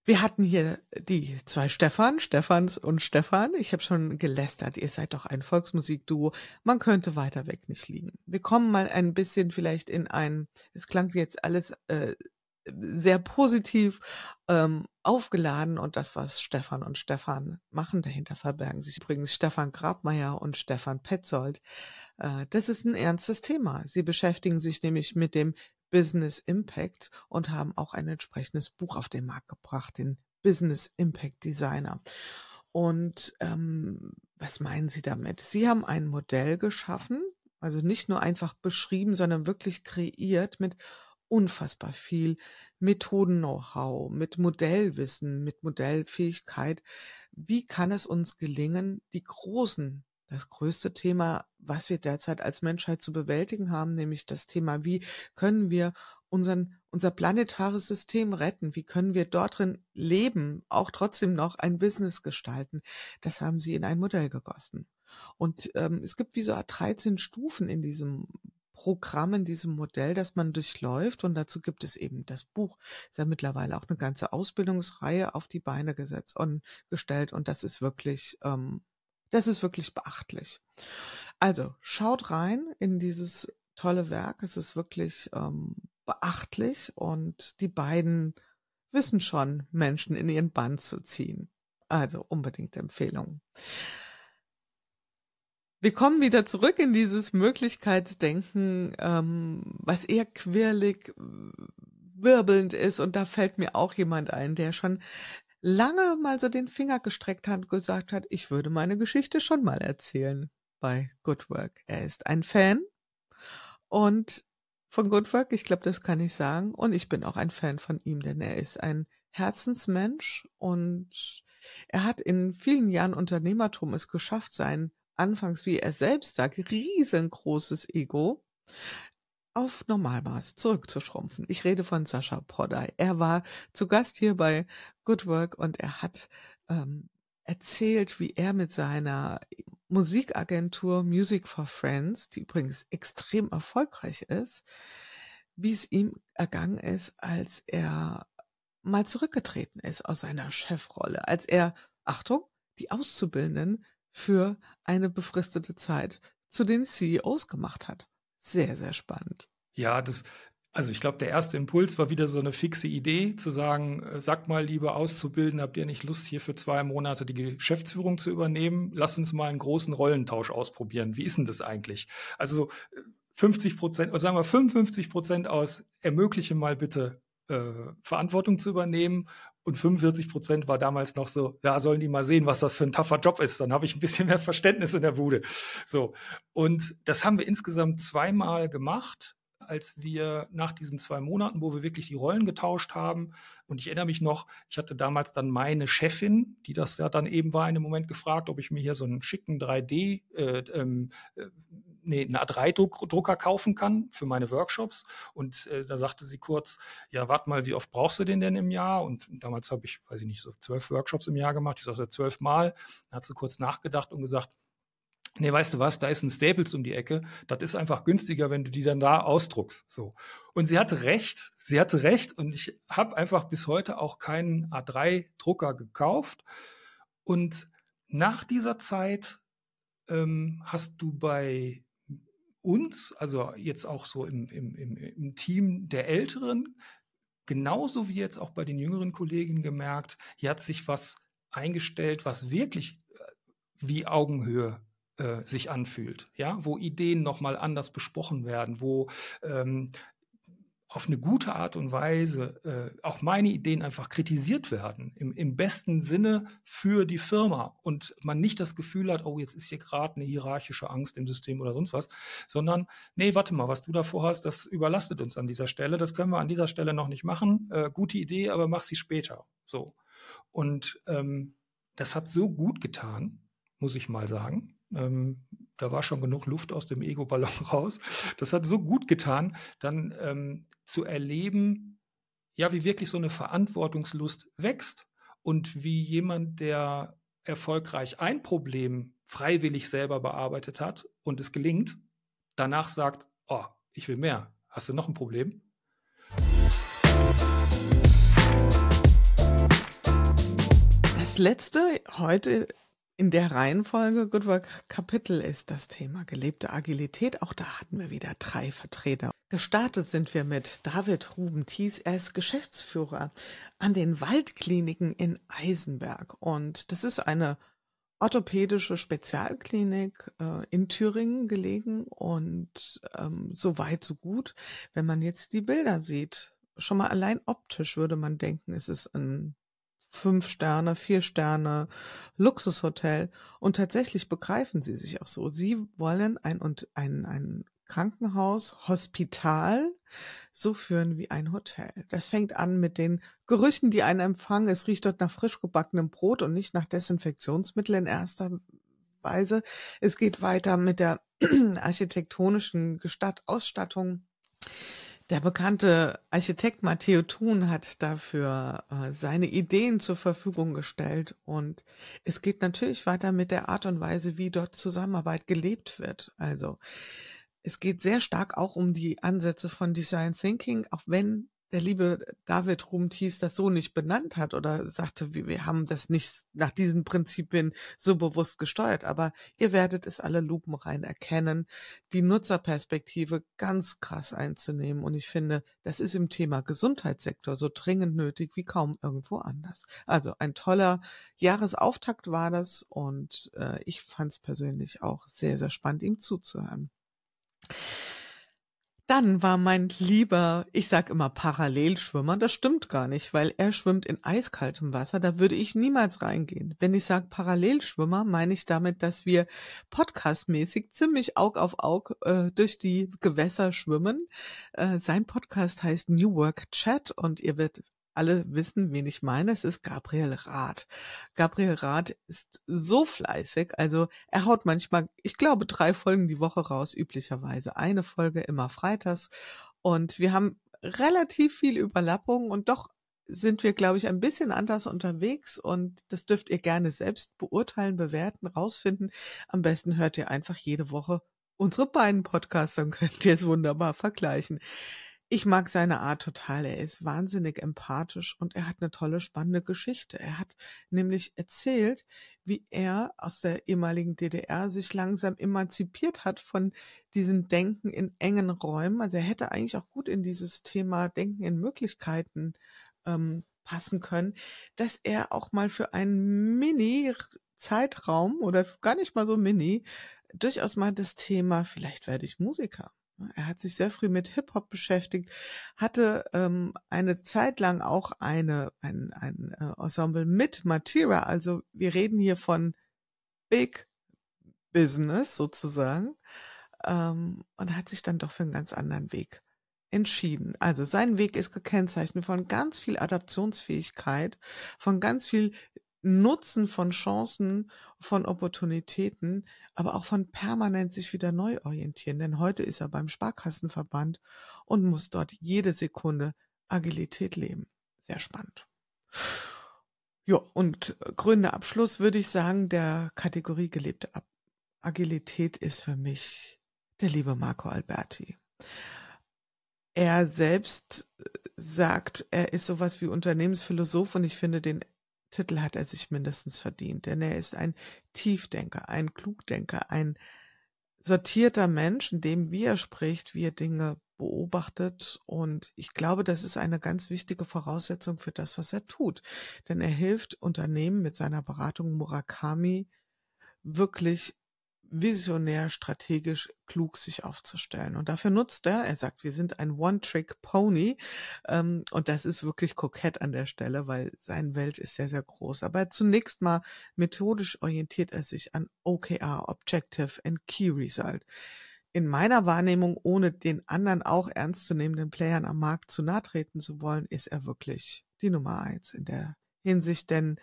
Wir hatten hier die zwei Stefan, Stefans und Stefan. Ich habe schon gelästert, ihr seid doch ein Volksmusikduo. Man könnte weiter weg nicht liegen. Wir kommen mal ein bisschen vielleicht in ein, es klang jetzt alles äh, sehr positiv ähm, aufgeladen und das, was Stefan und Stefan machen, dahinter verbergen sich übrigens Stefan Grabmeier und Stefan Petzold. Äh, das ist ein ernstes Thema. Sie beschäftigen sich nämlich mit dem Business Impact und haben auch ein entsprechendes Buch auf den Markt gebracht, den Business Impact Designer. Und ähm, was meinen Sie damit? Sie haben ein Modell geschaffen, also nicht nur einfach beschrieben, sondern wirklich kreiert mit unfassbar viel Methoden-Know-how, mit Modellwissen, mit Modellfähigkeit. Wie kann es uns gelingen, die großen das größte Thema, was wir derzeit als Menschheit zu bewältigen haben, nämlich das Thema, wie können wir unseren, unser planetares System retten? Wie können wir dort drin leben, auch trotzdem noch ein Business gestalten? Das haben sie in ein Modell gegossen. Und ähm, es gibt wie so 13 Stufen in diesem Programm, in diesem Modell, das man durchläuft. Und dazu gibt es eben das Buch. Ist ja mittlerweile auch eine ganze Ausbildungsreihe auf die Beine gesetzt und gestellt. Und das ist wirklich ähm, das ist wirklich beachtlich. Also schaut rein in dieses tolle Werk. Es ist wirklich ähm, beachtlich und die beiden wissen schon, Menschen in ihren Bann zu ziehen. Also unbedingt Empfehlung. Wir kommen wieder zurück in dieses Möglichkeitsdenken, ähm, was eher quirlig, wirbelnd ist. Und da fällt mir auch jemand ein, der schon lange mal so den Finger gestreckt hat und gesagt hat, ich würde meine Geschichte schon mal erzählen bei Good Work. Er ist ein Fan und von Good Work, ich glaube, das kann ich sagen. Und ich bin auch ein Fan von ihm, denn er ist ein Herzensmensch und er hat in vielen Jahren Unternehmertum es geschafft, sein anfangs, wie er selbst sagt, riesengroßes Ego auf Normalmaß zurückzuschrumpfen. Ich rede von Sascha Podday. Er war zu Gast hier bei Good Work und er hat ähm, erzählt, wie er mit seiner Musikagentur Music for Friends, die übrigens extrem erfolgreich ist, wie es ihm ergangen ist, als er mal zurückgetreten ist aus seiner Chefrolle, als er, Achtung, die Auszubildenden für eine befristete Zeit zu den CEOs gemacht hat. Sehr, sehr spannend. Ja, das, also ich glaube, der erste Impuls war wieder so eine fixe Idee, zu sagen, äh, sagt mal, liebe Auszubildende, habt ihr nicht Lust, hier für zwei Monate die Geschäftsführung zu übernehmen? Lasst uns mal einen großen Rollentausch ausprobieren. Wie ist denn das eigentlich? Also 50 Prozent, oder sagen wir 55 Prozent aus, ermögliche mal bitte äh, Verantwortung zu übernehmen und 45 Prozent war damals noch so, ja, sollen die mal sehen, was das für ein tougher Job ist. Dann habe ich ein bisschen mehr Verständnis in der Bude. So. Und das haben wir insgesamt zweimal gemacht, als wir nach diesen zwei Monaten, wo wir wirklich die Rollen getauscht haben. Und ich erinnere mich noch, ich hatte damals dann meine Chefin, die das ja dann eben war, in dem Moment gefragt, ob ich mir hier so einen schicken 3D, äh, ähm, äh, nee, einen A3-Drucker kaufen kann für meine Workshops. Und äh, da sagte sie kurz, ja, warte mal, wie oft brauchst du den denn im Jahr? Und damals habe ich, weiß ich nicht, so zwölf Workshops im Jahr gemacht. Ich sagte zwölf Mal. Dann hat sie kurz nachgedacht und gesagt, nee, weißt du was, da ist ein Staples um die Ecke. Das ist einfach günstiger, wenn du die dann da ausdruckst. So. Und sie hatte recht. Sie hatte recht. Und ich habe einfach bis heute auch keinen A3-Drucker gekauft. Und nach dieser Zeit ähm, hast du bei uns, also jetzt auch so im, im, im, Team der Älteren, genauso wie jetzt auch bei den jüngeren Kollegen gemerkt, hier hat sich was eingestellt, was wirklich äh, wie Augenhöhe äh, sich anfühlt, ja, wo Ideen nochmal anders besprochen werden, wo ähm, auf eine gute Art und Weise äh, auch meine Ideen einfach kritisiert werden, im, im besten Sinne für die Firma und man nicht das Gefühl hat, oh, jetzt ist hier gerade eine hierarchische Angst im System oder sonst was, sondern, nee, warte mal, was du davor hast, das überlastet uns an dieser Stelle, das können wir an dieser Stelle noch nicht machen, äh, gute Idee, aber mach sie später, so. Und ähm, das hat so gut getan, muss ich mal sagen. Ähm, da war schon genug Luft aus dem Ego-Ballon raus. Das hat so gut getan, dann ähm, zu erleben, ja, wie wirklich so eine Verantwortungslust wächst und wie jemand, der erfolgreich ein Problem freiwillig selber bearbeitet hat und es gelingt, danach sagt, oh, ich will mehr. Hast du noch ein Problem? Das letzte heute in der Reihenfolge Good Work Kapitel ist das Thema gelebte Agilität. Auch da hatten wir wieder drei Vertreter. Gestartet sind wir mit David Ruben Thies. Er ist Geschäftsführer an den Waldkliniken in Eisenberg. Und das ist eine orthopädische Spezialklinik äh, in Thüringen gelegen. Und ähm, so weit, so gut. Wenn man jetzt die Bilder sieht, schon mal allein optisch würde man denken, es ist ein fünf Sterne, vier Sterne Luxushotel. Und tatsächlich begreifen sie sich auch so. Sie wollen ein, und ein, ein Krankenhaus, Hospital so führen wie ein Hotel. Das fängt an mit den Gerüchen, die einen empfangen. Es riecht dort nach frisch gebackenem Brot und nicht nach Desinfektionsmittel in erster Weise. Es geht weiter mit der architektonischen Gestatt Ausstattung. Der bekannte Architekt Matteo Thun hat dafür äh, seine Ideen zur Verfügung gestellt und es geht natürlich weiter mit der Art und Weise, wie dort Zusammenarbeit gelebt wird. Also es geht sehr stark auch um die Ansätze von Design Thinking, auch wenn der liebe David Rumtis das so nicht benannt hat oder sagte, wir haben das nicht nach diesen Prinzipien so bewusst gesteuert, aber ihr werdet es alle lupenrein erkennen, die Nutzerperspektive ganz krass einzunehmen. Und ich finde, das ist im Thema Gesundheitssektor so dringend nötig wie kaum irgendwo anders. Also ein toller Jahresauftakt war das und äh, ich fand es persönlich auch sehr, sehr spannend, ihm zuzuhören. Dann war mein lieber, ich sag immer Parallelschwimmer, das stimmt gar nicht, weil er schwimmt in eiskaltem Wasser, da würde ich niemals reingehen. Wenn ich sage Parallelschwimmer, meine ich damit, dass wir podcastmäßig ziemlich Aug auf Aug äh, durch die Gewässer schwimmen. Äh, sein Podcast heißt New Work Chat und ihr werdet alle wissen, wen ich meine. Es ist Gabriel Rath. Gabriel Rath ist so fleißig. Also er haut manchmal, ich glaube, drei Folgen die Woche raus, üblicherweise. Eine Folge immer freitags. Und wir haben relativ viel Überlappung und doch sind wir, glaube ich, ein bisschen anders unterwegs und das dürft ihr gerne selbst beurteilen, bewerten, rausfinden. Am besten hört ihr einfach jede Woche unsere beiden Podcasts, dann könnt ihr es wunderbar vergleichen. Ich mag seine Art total. Er ist wahnsinnig empathisch und er hat eine tolle, spannende Geschichte. Er hat nämlich erzählt, wie er aus der ehemaligen DDR sich langsam emanzipiert hat von diesem Denken in engen Räumen. Also er hätte eigentlich auch gut in dieses Thema Denken in Möglichkeiten ähm, passen können, dass er auch mal für einen Mini-Zeitraum oder gar nicht mal so mini durchaus mal das Thema, vielleicht werde ich Musiker er hat sich sehr früh mit Hip-Hop beschäftigt, hatte ähm, eine Zeit lang auch eine, ein, ein äh, Ensemble mit Matira. Also wir reden hier von Big Business sozusagen ähm, und hat sich dann doch für einen ganz anderen Weg entschieden. Also sein Weg ist gekennzeichnet von ganz viel Adaptionsfähigkeit, von ganz viel Nutzen von Chancen, von Opportunitäten, aber auch von permanent sich wieder neu orientieren. Denn heute ist er beim Sparkassenverband und muss dort jede Sekunde Agilität leben. Sehr spannend. Ja, und gründer Abschluss würde ich sagen, der Kategorie gelebte Agilität ist für mich der liebe Marco Alberti. Er selbst äh, sagt, er ist sowas wie Unternehmensphilosoph und ich finde den Titel hat er sich mindestens verdient, denn er ist ein Tiefdenker, ein Klugdenker, ein sortierter Mensch, in dem, wie er spricht, wie er Dinge beobachtet. Und ich glaube, das ist eine ganz wichtige Voraussetzung für das, was er tut. Denn er hilft Unternehmen mit seiner Beratung Murakami wirklich visionär, strategisch, klug sich aufzustellen. Und dafür nutzt er, er sagt, wir sind ein One-Trick-Pony. Ähm, und das ist wirklich kokett an der Stelle, weil seine Welt ist sehr, sehr groß. Aber zunächst mal methodisch orientiert er sich an OKR, Objective and Key Result. In meiner Wahrnehmung, ohne den anderen auch ernstzunehmenden Playern am Markt zu nahe treten zu wollen, ist er wirklich die Nummer eins in der Hinsicht, denn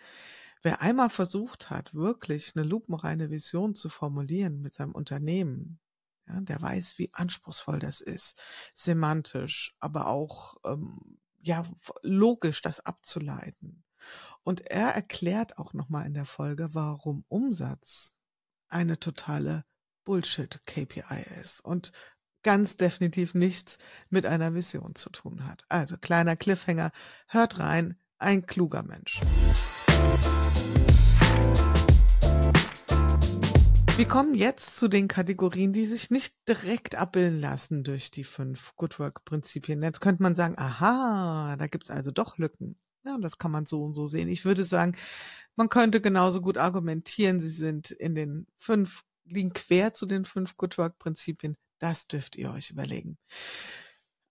Wer einmal versucht hat, wirklich eine lupenreine Vision zu formulieren mit seinem Unternehmen, ja, der weiß, wie anspruchsvoll das ist, semantisch, aber auch ähm, ja logisch das abzuleiten. Und er erklärt auch nochmal in der Folge, warum Umsatz eine totale Bullshit-KPI ist und ganz definitiv nichts mit einer Vision zu tun hat. Also kleiner Cliffhanger, hört rein, ein kluger Mensch. Wir kommen jetzt zu den Kategorien, die sich nicht direkt abbilden lassen durch die fünf Good Work-Prinzipien. Jetzt könnte man sagen, aha, da gibt es also doch Lücken. Ja, das kann man so und so sehen. Ich würde sagen, man könnte genauso gut argumentieren, sie sind in den fünf, liegen quer zu den fünf Good Work-Prinzipien. Das dürft ihr euch überlegen.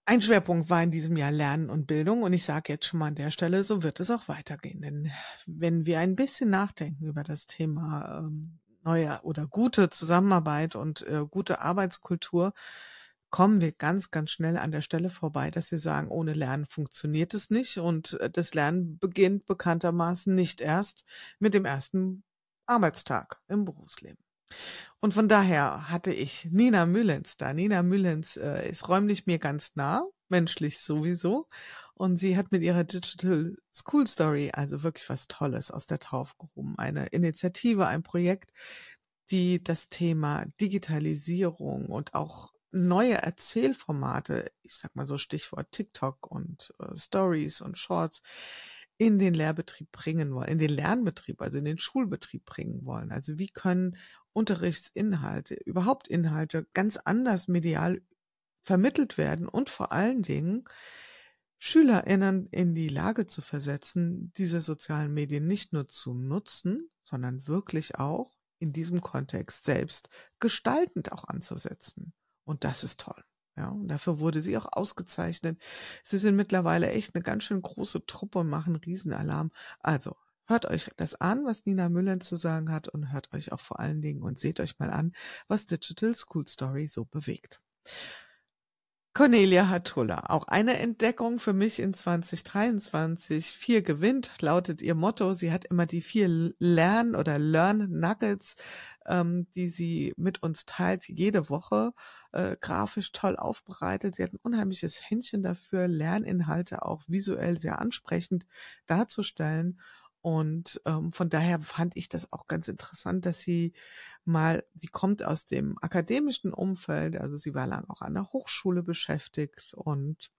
Ein Schwerpunkt war in diesem Jahr Lernen und Bildung und ich sage jetzt schon mal an der Stelle, so wird es auch weitergehen. Denn wenn wir ein bisschen nachdenken über das Thema ähm, neue oder gute Zusammenarbeit und äh, gute Arbeitskultur, kommen wir ganz, ganz schnell an der Stelle vorbei, dass wir sagen, ohne Lernen funktioniert es nicht. Und äh, das Lernen beginnt bekanntermaßen nicht erst mit dem ersten Arbeitstag im Berufsleben. Und von daher hatte ich Nina Mühlens da. Nina Mühlens äh, ist räumlich mir ganz nah, menschlich sowieso. Und sie hat mit ihrer Digital School Story also wirklich was Tolles aus der Taufe gehoben. Eine Initiative, ein Projekt, die das Thema Digitalisierung und auch neue Erzählformate, ich sag mal so Stichwort TikTok und äh, Stories und Shorts, in den Lehrbetrieb bringen wollen, in den Lernbetrieb, also in den Schulbetrieb bringen wollen. Also wie können Unterrichtsinhalte, überhaupt Inhalte ganz anders medial vermittelt werden und vor allen Dingen SchülerInnen in die Lage zu versetzen, diese sozialen Medien nicht nur zu nutzen, sondern wirklich auch in diesem Kontext selbst gestaltend auch anzusetzen. Und das ist toll. Ja, und dafür wurde sie auch ausgezeichnet. Sie sind mittlerweile echt eine ganz schön große Truppe und machen Riesenalarm. Also, hört euch das an, was Nina Müller zu sagen hat und hört euch auch vor allen Dingen und seht euch mal an, was Digital School Story so bewegt. Cornelia Hatulla, auch eine Entdeckung für mich in 2023. Vier gewinnt, lautet ihr Motto. Sie hat immer die vier Lern- oder Learn-Nuggets, ähm, die sie mit uns teilt, jede Woche. Äh, grafisch toll aufbereitet. Sie hat ein unheimliches Händchen dafür, Lerninhalte auch visuell sehr ansprechend darzustellen. Und ähm, von daher fand ich das auch ganz interessant, dass sie mal, sie kommt aus dem akademischen Umfeld, also sie war lang auch an der Hochschule beschäftigt und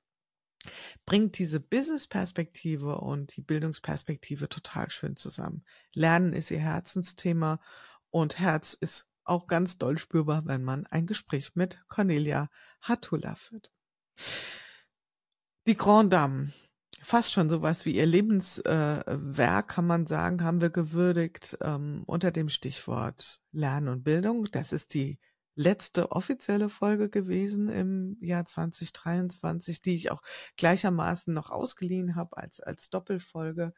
bringt diese Business-Perspektive und die Bildungsperspektive total schön zusammen. Lernen ist ihr Herzensthema und Herz ist auch ganz doll spürbar, wenn man ein Gespräch mit Cornelia Hatula führt. Die Grand Dame, fast schon sowas wie ihr Lebenswerk, äh, kann man sagen, haben wir gewürdigt ähm, unter dem Stichwort Lernen und Bildung. Das ist die letzte offizielle Folge gewesen im Jahr 2023, die ich auch gleichermaßen noch ausgeliehen habe als, als Doppelfolge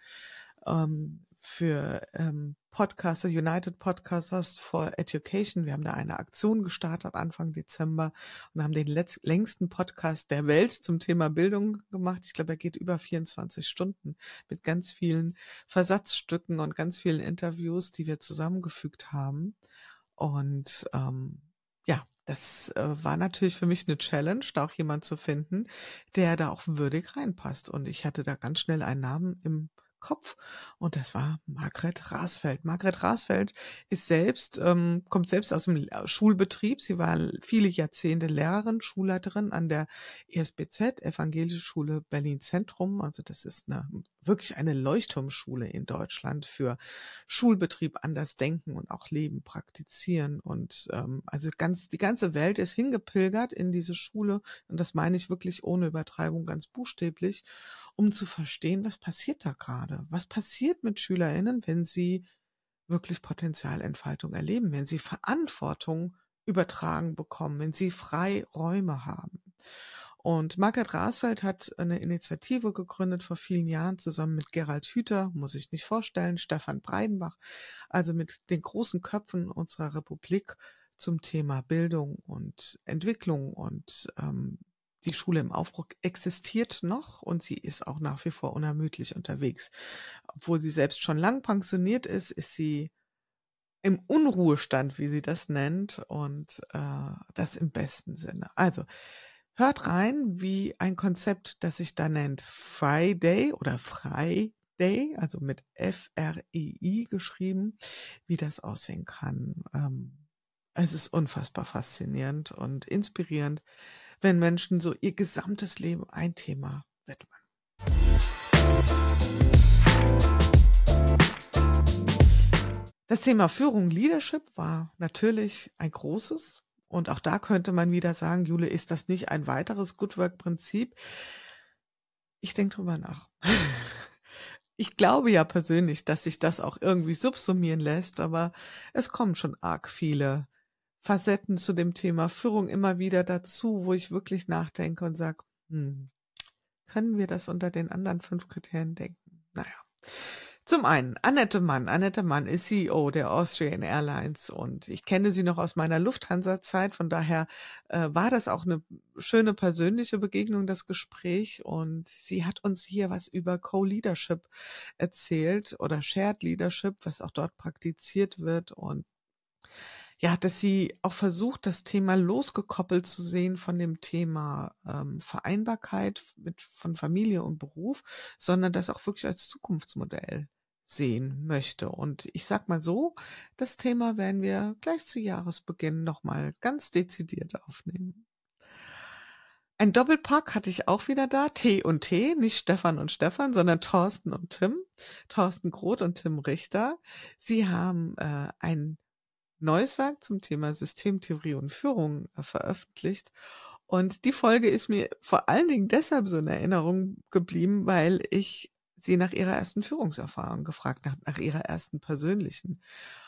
ähm, für ähm, Podcaster, United Podcasters for Education. Wir haben da eine Aktion gestartet Anfang Dezember und haben den längsten Podcast der Welt zum Thema Bildung gemacht. Ich glaube, er geht über 24 Stunden mit ganz vielen Versatzstücken und ganz vielen Interviews, die wir zusammengefügt haben. Und ähm, ja, das äh, war natürlich für mich eine Challenge, da auch jemand zu finden, der da auch würdig reinpasst. Und ich hatte da ganz schnell einen Namen im Kopf und das war Margret Rasfeld. Margret Rasfeld ist selbst, ähm, kommt selbst aus dem Schulbetrieb. Sie war viele Jahrzehnte Lehrerin, Schulleiterin an der ESBZ, Evangelische Schule Berlin Zentrum. Also das ist eine, wirklich eine Leuchtturmschule in Deutschland für Schulbetrieb, anders denken und auch Leben praktizieren. Und ähm, also ganz die ganze Welt ist hingepilgert in diese Schule und das meine ich wirklich ohne Übertreibung ganz buchstäblich um zu verstehen, was passiert da gerade? Was passiert mit SchülerInnen, wenn sie wirklich Potenzialentfaltung erleben, wenn sie Verantwortung übertragen bekommen, wenn sie Freiräume haben? Und Margaret Rasfeld hat eine Initiative gegründet vor vielen Jahren zusammen mit Gerald Hüther, muss ich nicht vorstellen, Stefan Breidenbach, also mit den großen Köpfen unserer Republik zum Thema Bildung und Entwicklung und ähm, die Schule im Aufbruch existiert noch und sie ist auch nach wie vor unermüdlich unterwegs. Obwohl sie selbst schon lang pensioniert ist, ist sie im Unruhestand, wie sie das nennt, und äh, das im besten Sinne. Also hört rein, wie ein Konzept, das sich da nennt Friday oder Friday, also mit F-R-E-I geschrieben, wie das aussehen kann. Ähm, es ist unfassbar faszinierend und inspirierend wenn Menschen so ihr gesamtes Leben ein Thema widmen. Das Thema Führung, Leadership war natürlich ein großes. Und auch da könnte man wieder sagen, Jule, ist das nicht ein weiteres Good Work-Prinzip? Ich denke drüber nach. Ich glaube ja persönlich, dass sich das auch irgendwie subsumieren lässt, aber es kommen schon arg viele Facetten zu dem Thema Führung immer wieder dazu, wo ich wirklich nachdenke und sage, hm, können wir das unter den anderen fünf Kriterien denken? Naja. Zum einen, Annette Mann. Annette Mann ist CEO der Austrian Airlines und ich kenne sie noch aus meiner Lufthansa-Zeit. Von daher äh, war das auch eine schöne persönliche Begegnung, das Gespräch. Und sie hat uns hier was über Co-Leadership erzählt oder Shared Leadership, was auch dort praktiziert wird. Und ja, dass sie auch versucht, das Thema losgekoppelt zu sehen von dem Thema ähm, Vereinbarkeit mit, von Familie und Beruf, sondern das auch wirklich als Zukunftsmodell sehen möchte. Und ich sag mal so, das Thema werden wir gleich zu Jahresbeginn nochmal ganz dezidiert aufnehmen. Ein Doppelpack hatte ich auch wieder da, T und T, nicht Stefan und Stefan, sondern Thorsten und Tim, Thorsten Groth und Tim Richter. Sie haben äh, ein neues Werk zum Thema Systemtheorie und Führung äh, veröffentlicht. Und die Folge ist mir vor allen Dingen deshalb so in Erinnerung geblieben, weil ich sie nach ihrer ersten Führungserfahrung gefragt habe, nach ihrer ersten persönlichen.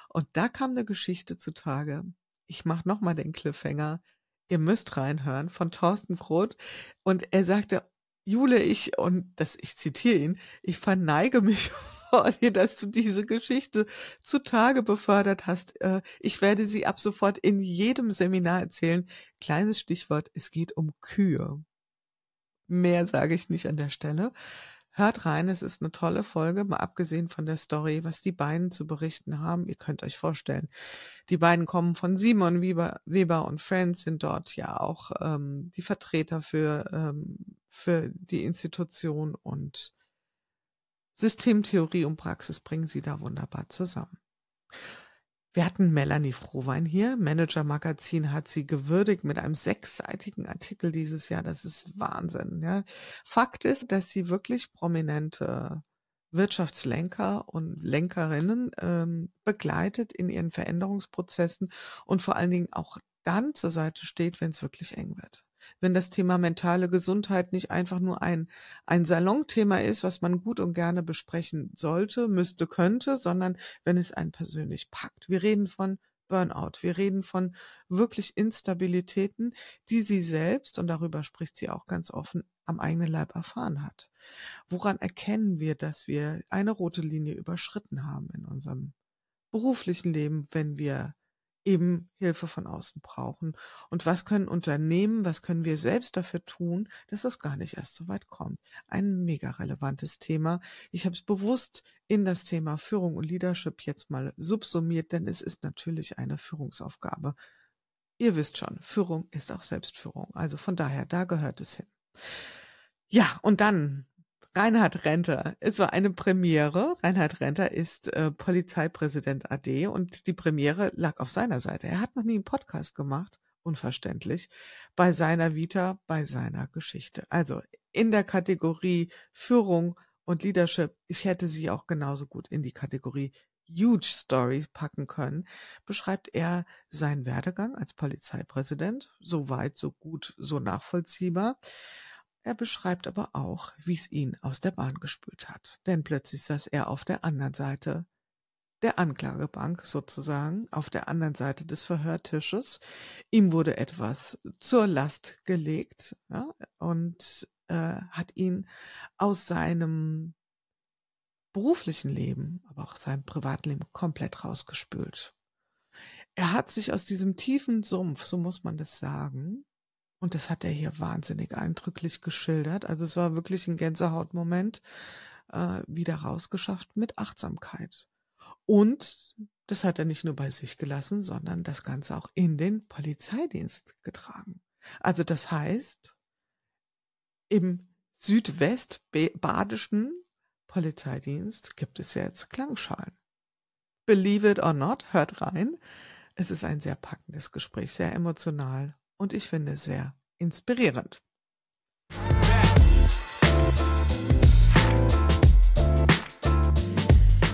Und da kam eine Geschichte zutage. Ich mache nochmal den Cliffhanger. Ihr müsst reinhören von Thorsten Groth. Und er sagte, Jule, ich, und das, ich zitiere ihn, ich verneige mich vor dir, dass du diese Geschichte zutage befördert hast. Äh, ich werde sie ab sofort in jedem Seminar erzählen. Kleines Stichwort, es geht um Kühe. Mehr sage ich nicht an der Stelle. Hört rein, es ist eine tolle Folge, mal abgesehen von der Story, was die beiden zu berichten haben. Ihr könnt euch vorstellen, die beiden kommen von Simon Weber, Weber und Friends, sind dort ja auch ähm, die Vertreter für, ähm, für die Institution und Systemtheorie und Praxis bringen sie da wunderbar zusammen. Wir hatten Melanie Frohwein hier. Manager Magazin hat sie gewürdigt mit einem sechsseitigen Artikel dieses Jahr. Das ist Wahnsinn. Ja. Fakt ist, dass sie wirklich prominente Wirtschaftslenker und Lenkerinnen ähm, begleitet in ihren Veränderungsprozessen und vor allen Dingen auch dann zur Seite steht, wenn es wirklich eng wird wenn das Thema mentale Gesundheit nicht einfach nur ein, ein Salonthema ist, was man gut und gerne besprechen sollte, müsste, könnte, sondern wenn es einen persönlich packt. Wir reden von Burnout. Wir reden von wirklich Instabilitäten, die sie selbst, und darüber spricht sie auch ganz offen, am eigenen Leib erfahren hat. Woran erkennen wir, dass wir eine rote Linie überschritten haben in unserem beruflichen Leben, wenn wir eben Hilfe von außen brauchen. Und was können Unternehmen, was können wir selbst dafür tun, dass das gar nicht erst so weit kommt? Ein mega relevantes Thema. Ich habe es bewusst in das Thema Führung und Leadership jetzt mal subsumiert, denn es ist natürlich eine Führungsaufgabe. Ihr wisst schon, Führung ist auch Selbstführung. Also von daher, da gehört es hin. Ja, und dann Reinhard Renter. Es war eine Premiere. Reinhard Renter ist äh, Polizeipräsident AD und die Premiere lag auf seiner Seite. Er hat noch nie einen Podcast gemacht, unverständlich, bei seiner Vita, bei seiner Geschichte. Also in der Kategorie Führung und Leadership, ich hätte sie auch genauso gut in die Kategorie Huge Story packen können, beschreibt er seinen Werdegang als Polizeipräsident, so weit, so gut, so nachvollziehbar. Er beschreibt aber auch, wie es ihn aus der Bahn gespült hat. Denn plötzlich saß er auf der anderen Seite der Anklagebank sozusagen, auf der anderen Seite des Verhörtisches. Ihm wurde etwas zur Last gelegt ja, und äh, hat ihn aus seinem beruflichen Leben, aber auch seinem Privatleben komplett rausgespült. Er hat sich aus diesem tiefen Sumpf, so muss man das sagen, und das hat er hier wahnsinnig eindrücklich geschildert. Also es war wirklich ein Gänsehautmoment, äh, wieder rausgeschafft mit Achtsamkeit. Und das hat er nicht nur bei sich gelassen, sondern das Ganze auch in den Polizeidienst getragen. Also das heißt, im südwestbadischen Polizeidienst gibt es jetzt Klangschalen. Believe it or not, hört rein. Es ist ein sehr packendes Gespräch, sehr emotional und ich finde sehr inspirierend.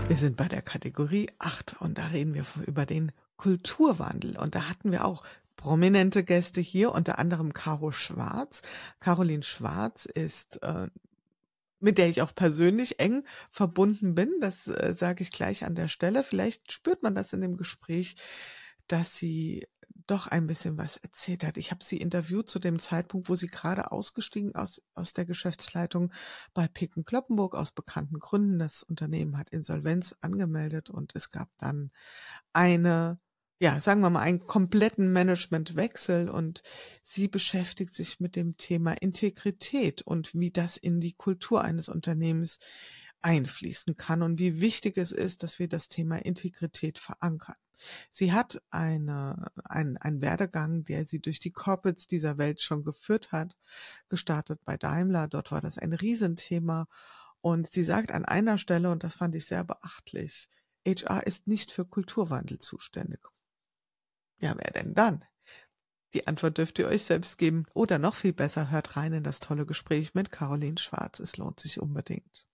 Wir sind bei der Kategorie 8 und da reden wir über den Kulturwandel. Und da hatten wir auch prominente Gäste hier, unter anderem Caro Schwarz. Caroline Schwarz ist, äh, mit der ich auch persönlich eng verbunden bin. Das äh, sage ich gleich an der Stelle. Vielleicht spürt man das in dem Gespräch, dass sie doch ein bisschen was erzählt hat. Ich habe sie interviewt zu dem Zeitpunkt, wo sie gerade ausgestiegen aus, aus der Geschäftsleitung bei Picken Kloppenburg aus bekannten Gründen. Das Unternehmen hat Insolvenz angemeldet und es gab dann eine, ja, sagen wir mal, einen kompletten Managementwechsel und sie beschäftigt sich mit dem Thema Integrität und wie das in die Kultur eines Unternehmens einfließen kann und wie wichtig es ist, dass wir das Thema Integrität verankern. Sie hat eine, ein, einen Werdegang, der sie durch die Corporates dieser Welt schon geführt hat, gestartet bei Daimler. Dort war das ein Riesenthema. Und sie sagt an einer Stelle, und das fand ich sehr beachtlich, HR ist nicht für Kulturwandel zuständig. Ja, wer denn dann? Die Antwort dürft ihr euch selbst geben. Oder noch viel besser, hört rein in das tolle Gespräch mit Caroline Schwarz. Es lohnt sich unbedingt.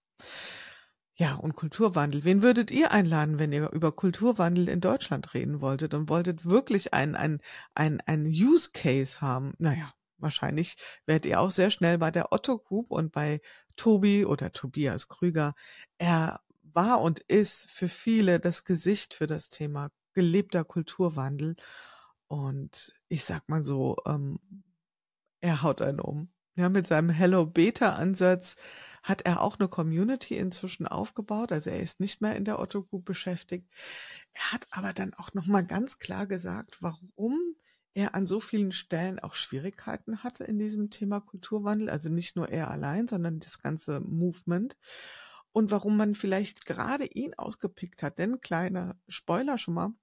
Ja, und Kulturwandel. Wen würdet ihr einladen, wenn ihr über Kulturwandel in Deutschland reden wolltet und wolltet wirklich ein, ein, ein, ein Use Case haben? Naja, wahrscheinlich werdet ihr auch sehr schnell bei der Otto Group und bei Tobi oder Tobias Krüger. Er war und ist für viele das Gesicht für das Thema gelebter Kulturwandel. Und ich sag mal so, ähm, er haut einen um. Ja, mit seinem Hello Beta Ansatz hat er auch eine Community inzwischen aufgebaut. Also er ist nicht mehr in der Otto Group beschäftigt. Er hat aber dann auch nochmal ganz klar gesagt, warum er an so vielen Stellen auch Schwierigkeiten hatte in diesem Thema Kulturwandel. Also nicht nur er allein, sondern das ganze Movement. Und warum man vielleicht gerade ihn ausgepickt hat. Denn kleiner Spoiler schon mal.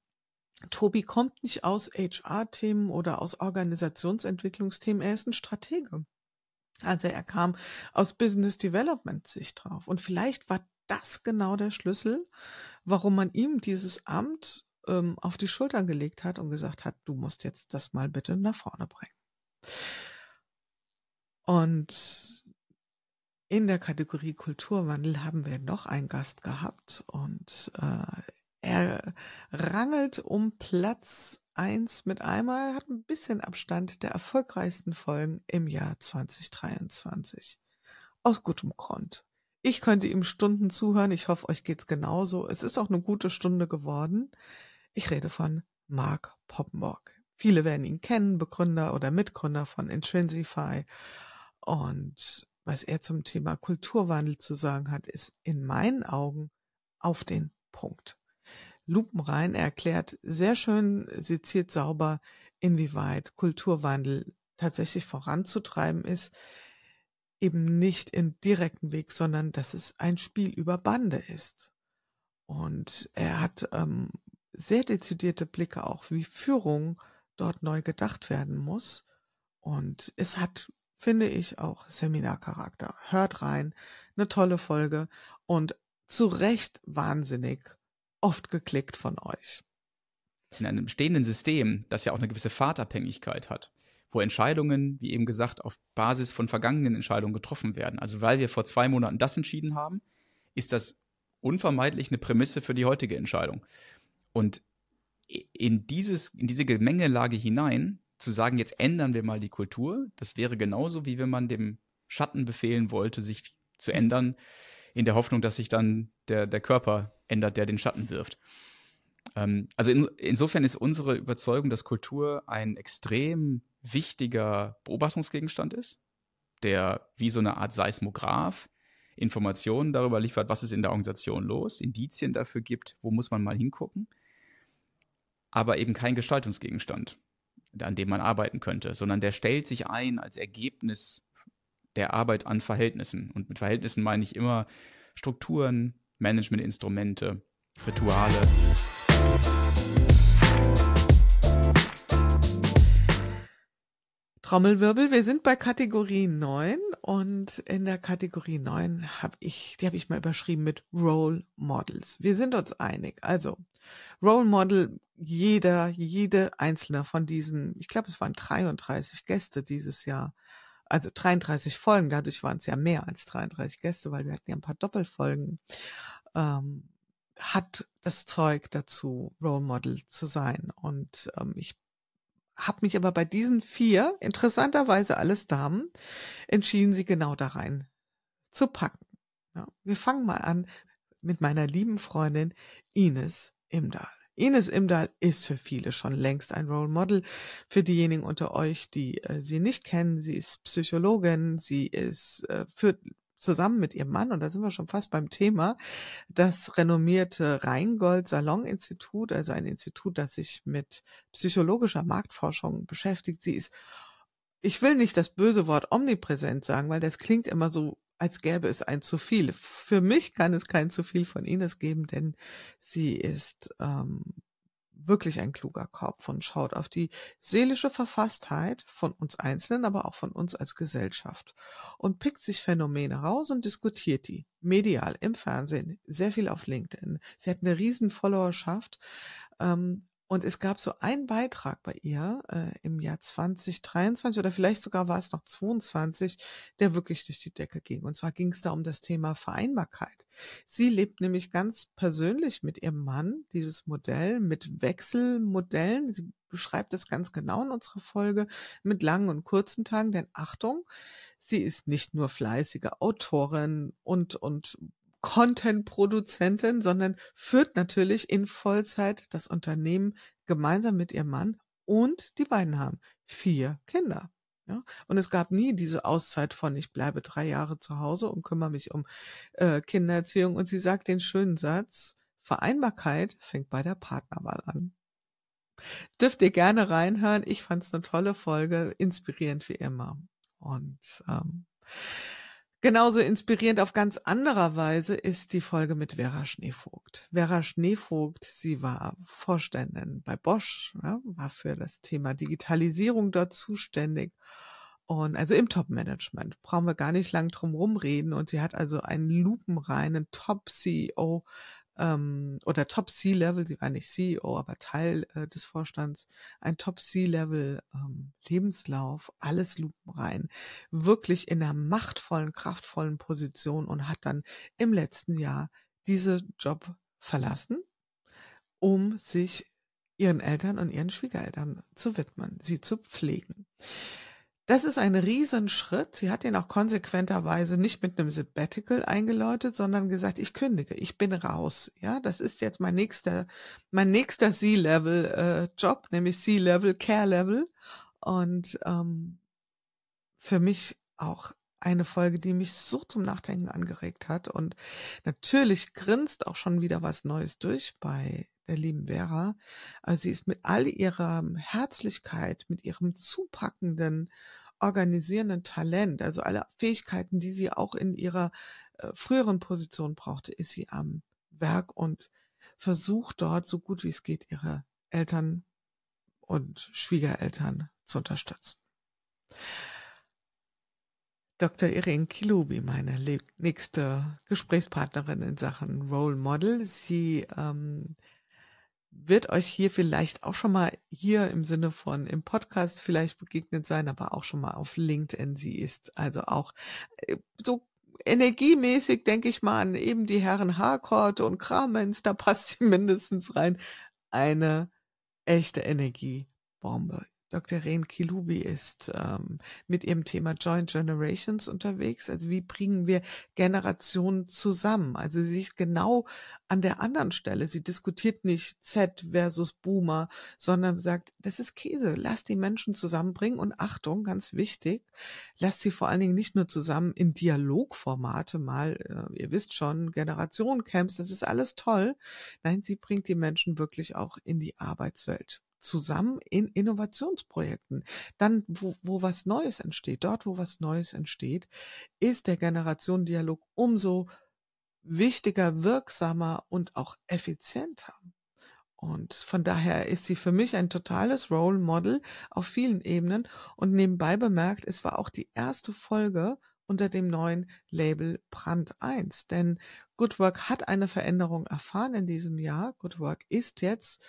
Tobi kommt nicht aus HR-Themen oder aus Organisationsentwicklungsthemen. Er ist ein Stratege. Also er kam aus Business Development Sicht drauf. Und vielleicht war das genau der Schlüssel, warum man ihm dieses Amt ähm, auf die Schultern gelegt hat und gesagt hat, du musst jetzt das mal bitte nach vorne bringen. Und in der Kategorie Kulturwandel haben wir noch einen Gast gehabt und äh, er rangelt um Platz eins mit einmal, hat ein bisschen Abstand der erfolgreichsten Folgen im Jahr 2023. Aus gutem Grund. Ich könnte ihm Stunden zuhören. Ich hoffe, euch geht's genauso. Es ist auch eine gute Stunde geworden. Ich rede von Mark Poppenborg. Viele werden ihn kennen, Begründer oder Mitgründer von Intrinsify. Und was er zum Thema Kulturwandel zu sagen hat, ist in meinen Augen auf den Punkt. Lupenrein erklärt sehr schön, seziert sauber, inwieweit Kulturwandel tatsächlich voranzutreiben ist, eben nicht im direkten Weg, sondern dass es ein Spiel über Bande ist. Und er hat ähm, sehr dezidierte Blicke auch, wie Führung dort neu gedacht werden muss. Und es hat, finde ich, auch Seminarcharakter. Hört rein, eine tolle Folge und zu Recht wahnsinnig oft geklickt von euch. In einem bestehenden System, das ja auch eine gewisse Fahrtabhängigkeit hat, wo Entscheidungen, wie eben gesagt, auf Basis von vergangenen Entscheidungen getroffen werden. Also weil wir vor zwei Monaten das entschieden haben, ist das unvermeidlich eine Prämisse für die heutige Entscheidung. Und in, dieses, in diese Gemengelage hinein zu sagen, jetzt ändern wir mal die Kultur, das wäre genauso, wie wenn man dem Schatten befehlen wollte, sich zu ändern, in der Hoffnung, dass sich dann der, der Körper ändert, der den Schatten wirft. Ähm, also in, insofern ist unsere Überzeugung, dass Kultur ein extrem wichtiger Beobachtungsgegenstand ist, der wie so eine Art Seismograph Informationen darüber liefert, was ist in der Organisation los, Indizien dafür gibt, wo muss man mal hingucken, aber eben kein Gestaltungsgegenstand, an dem man arbeiten könnte, sondern der stellt sich ein als Ergebnis der Arbeit an Verhältnissen. Und mit Verhältnissen meine ich immer Strukturen, Managementinstrumente, Rituale. Trommelwirbel, wir sind bei Kategorie 9 und in der Kategorie 9 habe ich, die habe ich mal überschrieben mit Role Models. Wir sind uns einig. Also Role Model, jeder, jede einzelne von diesen, ich glaube, es waren 33 Gäste dieses Jahr, also 33 Folgen, dadurch waren es ja mehr als 33 Gäste, weil wir hatten ja ein paar Doppelfolgen, ähm, hat das Zeug dazu, Role Model zu sein. Und ähm, ich habe mich aber bei diesen vier, interessanterweise alles Damen, entschieden, sie genau da rein zu packen. Ja, wir fangen mal an mit meiner lieben Freundin Ines Imdahl. Ines Imdahl ist für viele schon längst ein Role Model. Für diejenigen unter euch, die äh, sie nicht kennen, sie ist Psychologin, sie ist äh, führt zusammen mit ihrem Mann, und da sind wir schon fast beim Thema, das renommierte Rheingold Salon Institut, also ein Institut, das sich mit psychologischer Marktforschung beschäftigt. Sie ist, ich will nicht das böse Wort omnipräsent sagen, weil das klingt immer so, als gäbe es ein zu viel. Für mich kann es kein zu viel von Ines geben, denn sie ist ähm, wirklich ein kluger Kopf und schaut auf die seelische Verfasstheit von uns Einzelnen, aber auch von uns als Gesellschaft und pickt sich Phänomene raus und diskutiert die. Medial, im Fernsehen, sehr viel auf LinkedIn. Sie hat eine riesen Followerschaft. Ähm, und es gab so einen Beitrag bei ihr äh, im Jahr 2023 oder vielleicht sogar war es noch 22, der wirklich durch die Decke ging. Und zwar ging es da um das Thema Vereinbarkeit. Sie lebt nämlich ganz persönlich mit ihrem Mann dieses Modell mit Wechselmodellen. Sie beschreibt es ganz genau in unserer Folge mit langen und kurzen Tagen. Denn Achtung, sie ist nicht nur fleißige Autorin und, und Content-Produzentin, sondern führt natürlich in Vollzeit das Unternehmen gemeinsam mit ihrem Mann und die beiden haben vier Kinder. Ja? Und es gab nie diese Auszeit von, ich bleibe drei Jahre zu Hause und kümmere mich um äh, Kindererziehung. Und sie sagt den schönen Satz, Vereinbarkeit fängt bei der Partnerwahl an. Dürft ihr gerne reinhören. Ich fand es eine tolle Folge, inspirierend wie immer. Und ähm, Genauso inspirierend auf ganz anderer Weise ist die Folge mit Vera Schneevogt. Vera Schneevogt, sie war Vorständin bei Bosch, ja, war für das Thema Digitalisierung dort zuständig. Und also im Top-Management brauchen wir gar nicht lang drum rumreden. Und sie hat also einen lupenreinen Top-CEO ähm, oder Top C-Level, sie war nicht CEO, aber Teil äh, des Vorstands, ein Top C-Level ähm, Lebenslauf, alles lupenrein, wirklich in einer machtvollen, kraftvollen Position und hat dann im letzten Jahr diese Job verlassen, um sich ihren Eltern und ihren Schwiegereltern zu widmen, sie zu pflegen. Das ist ein Riesenschritt. Sie hat ihn auch konsequenterweise nicht mit einem Sabbatical eingeläutet, sondern gesagt, ich kündige, ich bin raus. Ja, das ist jetzt mein nächster, mein nächster C-Level-Job, äh, nämlich C-Level, Care-Level. Und ähm, für mich auch eine Folge, die mich so zum Nachdenken angeregt hat. Und natürlich grinst auch schon wieder was Neues durch bei der lieben Vera. Also sie ist mit all ihrer Herzlichkeit, mit ihrem zupackenden, organisierenden Talent, also alle Fähigkeiten, die sie auch in ihrer äh, früheren Position brauchte, ist sie am Werk und versucht dort so gut wie es geht ihre Eltern und Schwiegereltern zu unterstützen. Dr. Irene Kilubi, meine nächste Gesprächspartnerin in Sachen Role Model. Sie ähm, wird euch hier vielleicht auch schon mal hier im Sinne von im Podcast vielleicht begegnet sein, aber auch schon mal auf LinkedIn. Sie ist also auch äh, so energiemäßig, denke ich mal, an eben die Herren Harcourt und Kramens, da passt sie mindestens rein. Eine echte Energiebombe. Dr. Ren Kilubi ist ähm, mit ihrem Thema Joint Generations unterwegs. Also wie bringen wir Generationen zusammen? Also sie ist genau an der anderen Stelle. Sie diskutiert nicht Z versus Boomer, sondern sagt, das ist Käse. Lass die Menschen zusammenbringen und Achtung, ganz wichtig, lass sie vor allen Dingen nicht nur zusammen in Dialogformate mal, äh, ihr wisst schon, Generationencamps, das ist alles toll. Nein, sie bringt die Menschen wirklich auch in die Arbeitswelt zusammen in Innovationsprojekten. Dann, wo, wo was Neues entsteht, dort, wo was Neues entsteht, ist der Generationendialog umso wichtiger, wirksamer und auch effizienter. Und von daher ist sie für mich ein totales Role Model auf vielen Ebenen. Und nebenbei bemerkt, es war auch die erste Folge unter dem neuen Label Brand 1. Denn Good Work hat eine Veränderung erfahren in diesem Jahr. Good Work ist jetzt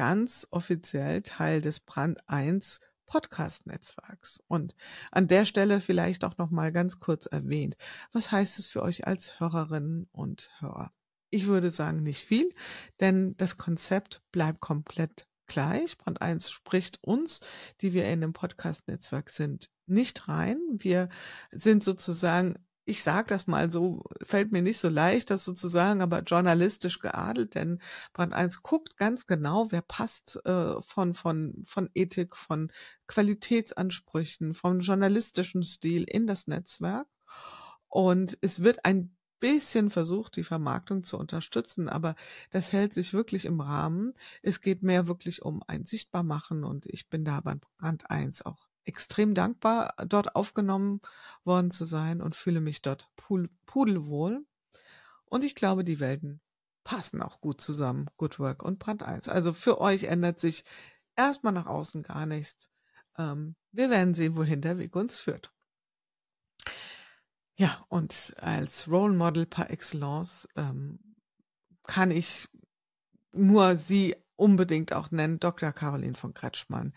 ganz offiziell Teil des Brand 1 Podcast-Netzwerks. Und an der Stelle vielleicht auch noch mal ganz kurz erwähnt. Was heißt es für euch als Hörerinnen und Hörer? Ich würde sagen, nicht viel, denn das Konzept bleibt komplett gleich. Brand 1 spricht uns, die wir in dem Podcast-Netzwerk sind, nicht rein. Wir sind sozusagen ich sage das mal so, fällt mir nicht so leicht, das sozusagen, aber journalistisch geadelt, denn Brand 1 guckt ganz genau, wer passt äh, von, von, von Ethik, von Qualitätsansprüchen, vom journalistischen Stil in das Netzwerk. Und es wird ein bisschen versucht, die Vermarktung zu unterstützen, aber das hält sich wirklich im Rahmen. Es geht mehr wirklich um ein Sichtbarmachen und ich bin da bei Brand 1 auch extrem dankbar, dort aufgenommen worden zu sein und fühle mich dort pudelwohl. Und ich glaube, die Welten passen auch gut zusammen, Good Work und Brand 1. Also für euch ändert sich erstmal nach außen gar nichts. Ähm, wir werden sehen, wohin der Weg uns führt. Ja, und als Role Model par excellence ähm, kann ich nur sie unbedingt auch nennen, Dr. Caroline von Kretschmann,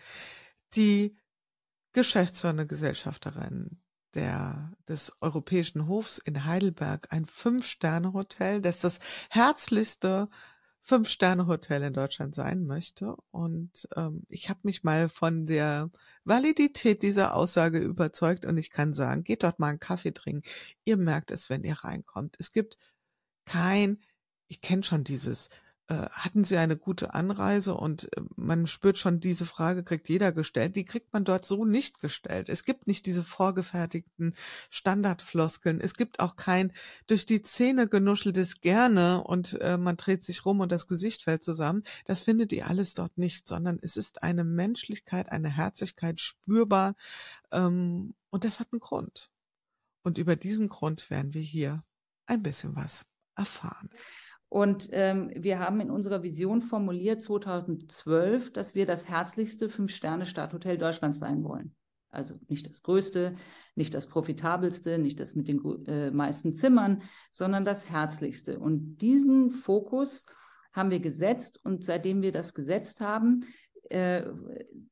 die geschäftsführende Gesellschafterin der, des Europäischen Hofs in Heidelberg, ein Fünf-Sterne-Hotel, das das herzlichste Fünf-Sterne-Hotel in Deutschland sein möchte. Und ähm, ich habe mich mal von der Validität dieser Aussage überzeugt und ich kann sagen, geht dort mal einen Kaffee trinken. Ihr merkt es, wenn ihr reinkommt. Es gibt kein, ich kenne schon dieses hatten Sie eine gute Anreise? Und äh, man spürt schon, diese Frage kriegt jeder gestellt. Die kriegt man dort so nicht gestellt. Es gibt nicht diese vorgefertigten Standardfloskeln. Es gibt auch kein durch die Zähne genuscheltes Gerne und äh, man dreht sich rum und das Gesicht fällt zusammen. Das findet ihr alles dort nicht, sondern es ist eine Menschlichkeit, eine Herzlichkeit spürbar. Ähm, und das hat einen Grund. Und über diesen Grund werden wir hier ein bisschen was erfahren. Und ähm, wir haben in unserer Vision formuliert 2012, dass wir das herzlichste Fünf-Sterne-Stadthotel Deutschlands sein wollen. Also nicht das Größte, nicht das Profitabelste, nicht das mit den äh, meisten Zimmern, sondern das Herzlichste. Und diesen Fokus haben wir gesetzt und seitdem wir das gesetzt haben, äh,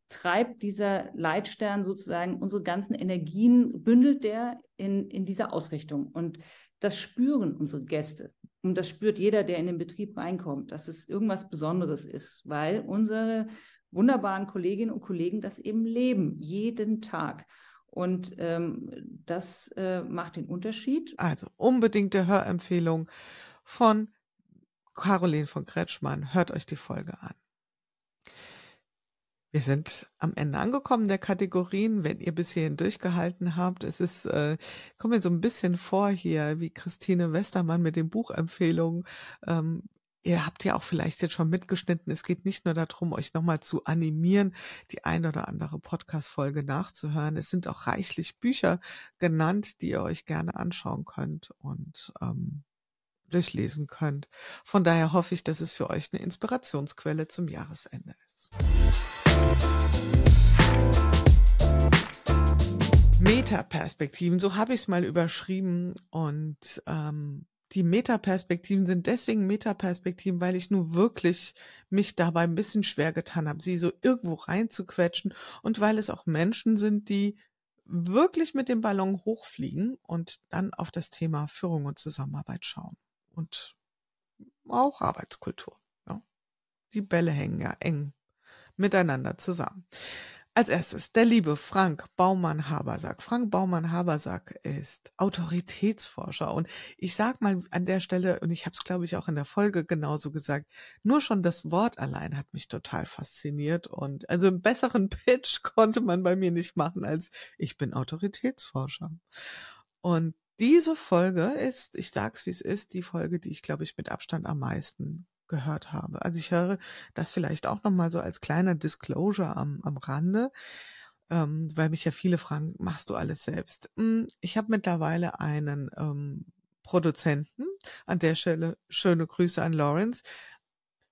treibt dieser Leitstern sozusagen unsere ganzen Energien, bündelt der in, in dieser Ausrichtung. Und das spüren unsere Gäste. Und das spürt jeder, der in den Betrieb reinkommt, dass es irgendwas Besonderes ist, weil unsere wunderbaren Kolleginnen und Kollegen das eben leben, jeden Tag. Und ähm, das äh, macht den Unterschied. Also unbedingte Hörempfehlung von Caroline von Kretschmann. Hört euch die Folge an. Wir sind am Ende angekommen der Kategorien. Wenn ihr bis hierhin durchgehalten habt, es ist, äh, kommt mir so ein bisschen vor hier, wie Christine Westermann mit den Buchempfehlungen. Ähm, ihr habt ja auch vielleicht jetzt schon mitgeschnitten. Es geht nicht nur darum, euch nochmal zu animieren, die ein oder andere Podcast-Folge nachzuhören. Es sind auch reichlich Bücher genannt, die ihr euch gerne anschauen könnt und ähm, durchlesen könnt. Von daher hoffe ich, dass es für euch eine Inspirationsquelle zum Jahresende ist. Metaperspektiven, so habe ich es mal überschrieben. Und ähm, die Metaperspektiven sind deswegen Metaperspektiven, weil ich nur wirklich mich dabei ein bisschen schwer getan habe, sie so irgendwo reinzuquetschen und weil es auch Menschen sind, die wirklich mit dem Ballon hochfliegen und dann auf das Thema Führung und Zusammenarbeit schauen und auch Arbeitskultur. Ja. Die Bälle hängen ja eng miteinander zusammen. Als erstes der liebe Frank Baumann-Habersack. Frank Baumann-Habersack ist Autoritätsforscher und ich sag mal an der Stelle, und ich habe es glaube ich auch in der Folge genauso gesagt, nur schon das Wort allein hat mich total fasziniert und also einen besseren Pitch konnte man bei mir nicht machen als ich bin Autoritätsforscher. Und diese Folge ist, ich sag's wie es ist, die Folge, die ich glaube ich mit Abstand am meisten gehört habe. Also ich höre das vielleicht auch nochmal so als kleiner Disclosure am, am Rande, ähm, weil mich ja viele fragen, machst du alles selbst? Hm, ich habe mittlerweile einen ähm, Produzenten, an der Stelle schöne Grüße an Lawrence,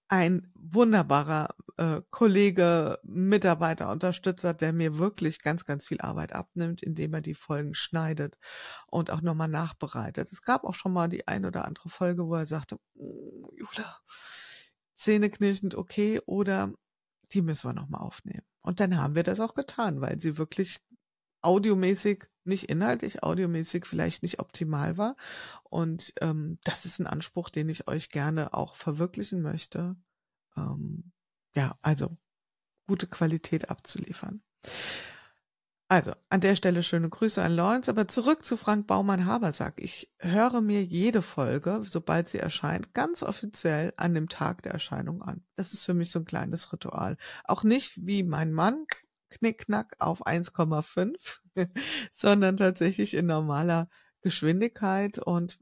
ein wunderbarer äh, Kollege, Mitarbeiter, Unterstützer, der mir wirklich ganz, ganz viel Arbeit abnimmt, indem er die Folgen schneidet und auch nochmal nachbereitet. Es gab auch schon mal die ein oder andere Folge, wo er sagte, oh, Jula, zähneknirschend okay, oder die müssen wir nochmal aufnehmen. Und dann haben wir das auch getan, weil sie wirklich audiomäßig, nicht inhaltlich, audiomäßig vielleicht nicht optimal war. Und ähm, das ist ein Anspruch, den ich euch gerne auch verwirklichen möchte. Ähm, ja, also gute Qualität abzuliefern. Also, an der Stelle schöne Grüße an Lawrence, aber zurück zu Frank Baumann-Habersack. Ich höre mir jede Folge, sobald sie erscheint, ganz offiziell an dem Tag der Erscheinung an. Das ist für mich so ein kleines Ritual. Auch nicht wie mein Mann, Knickknack auf 1,5, sondern tatsächlich in normaler Geschwindigkeit und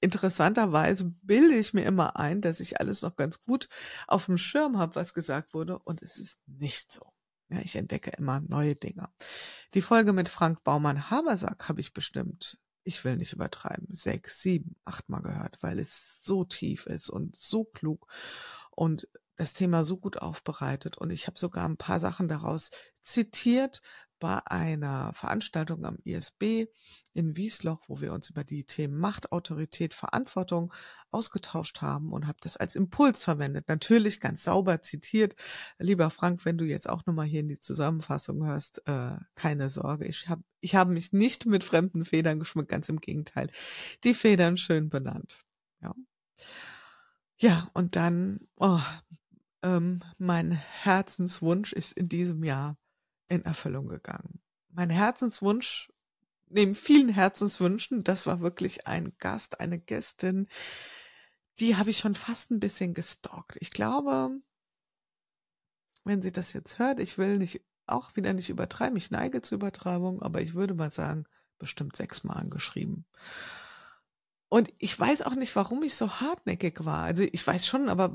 interessanterweise bilde ich mir immer ein, dass ich alles noch ganz gut auf dem Schirm habe, was gesagt wurde und es ist nicht so. Ja, ich entdecke immer neue Dinge. Die Folge mit Frank Baumann-Habersack habe ich bestimmt, ich will nicht übertreiben, sechs, sieben, achtmal gehört, weil es so tief ist und so klug und das Thema so gut aufbereitet. Und ich habe sogar ein paar Sachen daraus zitiert, bei einer Veranstaltung am ISB in Wiesloch, wo wir uns über die Themen Macht, Autorität, Verantwortung ausgetauscht haben und habe das als Impuls verwendet. Natürlich ganz sauber zitiert. Lieber Frank, wenn du jetzt auch nochmal hier in die Zusammenfassung hörst, äh, keine Sorge. Ich habe ich hab mich nicht mit fremden Federn geschmückt, ganz im Gegenteil. Die Federn schön benannt. Ja, ja und dann, oh, ähm, mein Herzenswunsch ist in diesem Jahr in Erfüllung gegangen. Mein Herzenswunsch, neben vielen Herzenswünschen, das war wirklich ein Gast, eine Gästin, die habe ich schon fast ein bisschen gestalkt. Ich glaube, wenn sie das jetzt hört, ich will nicht auch wieder nicht übertreiben, ich neige zur Übertreibung, aber ich würde mal sagen, bestimmt sechsmal angeschrieben. Und ich weiß auch nicht, warum ich so hartnäckig war. Also ich weiß schon, aber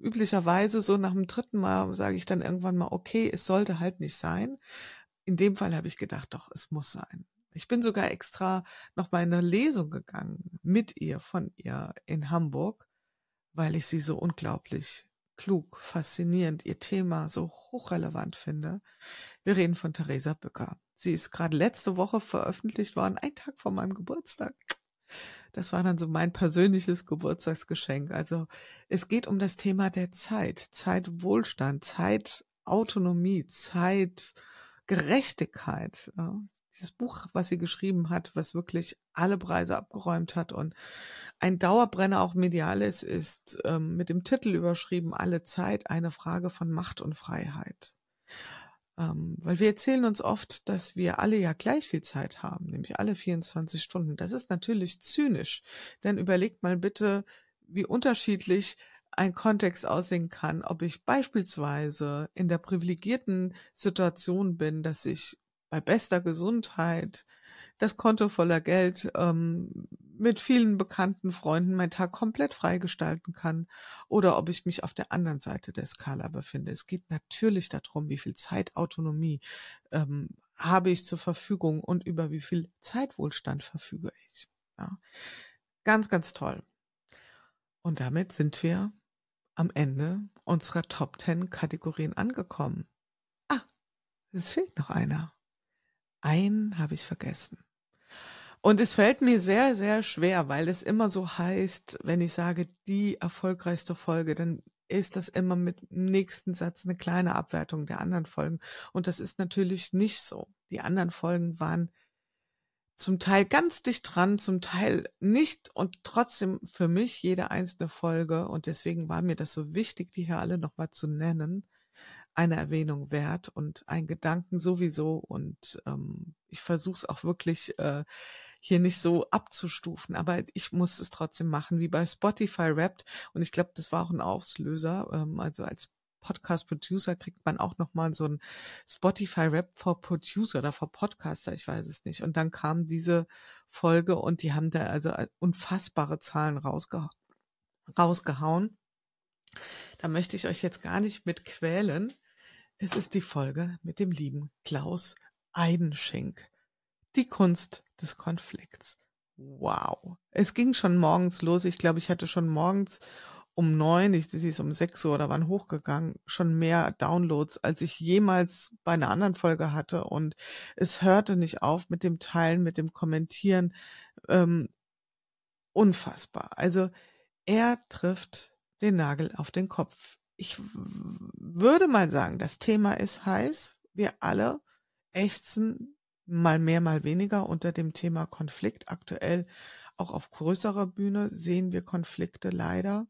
üblicherweise so nach dem dritten Mal sage ich dann irgendwann mal, okay, es sollte halt nicht sein. In dem Fall habe ich gedacht, doch, es muss sein. Ich bin sogar extra noch bei einer Lesung gegangen mit ihr, von ihr in Hamburg, weil ich sie so unglaublich klug, faszinierend, ihr Thema so hochrelevant finde. Wir reden von Theresa Bücker. Sie ist gerade letzte Woche veröffentlicht worden, ein Tag vor meinem Geburtstag. Das war dann so mein persönliches Geburtstagsgeschenk. Also es geht um das Thema der Zeit, Zeitwohlstand, Zeitautonomie, Zeitgerechtigkeit. Ja, dieses Buch, was sie geschrieben hat, was wirklich alle Preise abgeräumt hat und ein Dauerbrenner auch medial ist, ist ähm, mit dem Titel überschrieben, Alle Zeit, eine Frage von Macht und Freiheit. Ähm, weil wir erzählen uns oft, dass wir alle ja gleich viel Zeit haben, nämlich alle 24 Stunden. Das ist natürlich zynisch, denn überlegt mal bitte, wie unterschiedlich ein Kontext aussehen kann, ob ich beispielsweise in der privilegierten Situation bin, dass ich bei bester Gesundheit das Konto voller Geld ähm, mit vielen bekannten Freunden meinen Tag komplett freigestalten kann oder ob ich mich auf der anderen Seite der Skala befinde. Es geht natürlich darum, wie viel Zeitautonomie ähm, habe ich zur Verfügung und über wie viel Zeitwohlstand verfüge ich. Ja. Ganz, ganz toll. Und damit sind wir am Ende unserer Top 10 Kategorien angekommen. Ah, es fehlt noch einer. Einen habe ich vergessen. Und es fällt mir sehr, sehr schwer, weil es immer so heißt, wenn ich sage, die erfolgreichste Folge, dann ist das immer mit dem nächsten Satz eine kleine Abwertung der anderen Folgen. Und das ist natürlich nicht so. Die anderen Folgen waren zum Teil ganz dicht dran, zum Teil nicht und trotzdem für mich jede einzelne Folge. Und deswegen war mir das so wichtig, die hier alle nochmal zu nennen, eine Erwähnung wert und ein Gedanken sowieso. Und ähm, ich versuche es auch wirklich äh, hier nicht so abzustufen, aber ich muss es trotzdem machen, wie bei Spotify Wrapped. Und ich glaube, das war auch ein Auslöser. Ähm, also als Podcast-Producer kriegt man auch nochmal so ein Spotify-Rap for Producer oder for Podcaster, ich weiß es nicht. Und dann kam diese Folge und die haben da also äh, unfassbare Zahlen rausge rausgehauen. Da möchte ich euch jetzt gar nicht mit quälen. Es ist die Folge mit dem lieben Klaus Eidenschink. Die Kunst des Konflikts. Wow. Es ging schon morgens los. Ich glaube, ich hatte schon morgens um neun, ich, sie ist um sechs Uhr oder wann hochgegangen, schon mehr Downloads, als ich jemals bei einer anderen Folge hatte. Und es hörte nicht auf mit dem Teilen, mit dem Kommentieren. Ähm, unfassbar. Also er trifft den Nagel auf den Kopf. Ich würde mal sagen, das Thema ist heiß. Wir alle ächzen mal mehr, mal weniger unter dem Thema Konflikt. Aktuell auch auf größerer Bühne sehen wir Konflikte leider.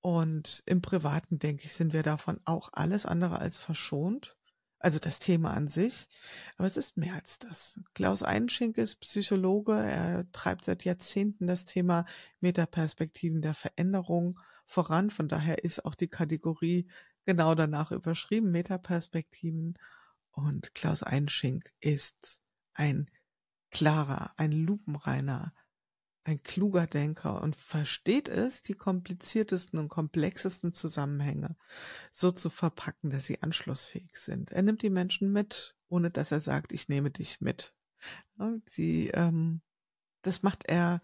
Und im Privaten, denke ich, sind wir davon auch alles andere als verschont. Also das Thema an sich. Aber es ist mehr als das. Klaus Einschink ist Psychologe. Er treibt seit Jahrzehnten das Thema Metaperspektiven der Veränderung voran. Von daher ist auch die Kategorie genau danach überschrieben, Metaperspektiven. Und Klaus Einschink ist ein klarer, ein lupenreiner, ein kluger Denker und versteht es, die kompliziertesten und komplexesten Zusammenhänge so zu verpacken, dass sie anschlussfähig sind. Er nimmt die Menschen mit, ohne dass er sagt, ich nehme dich mit. Sie, ähm, das macht er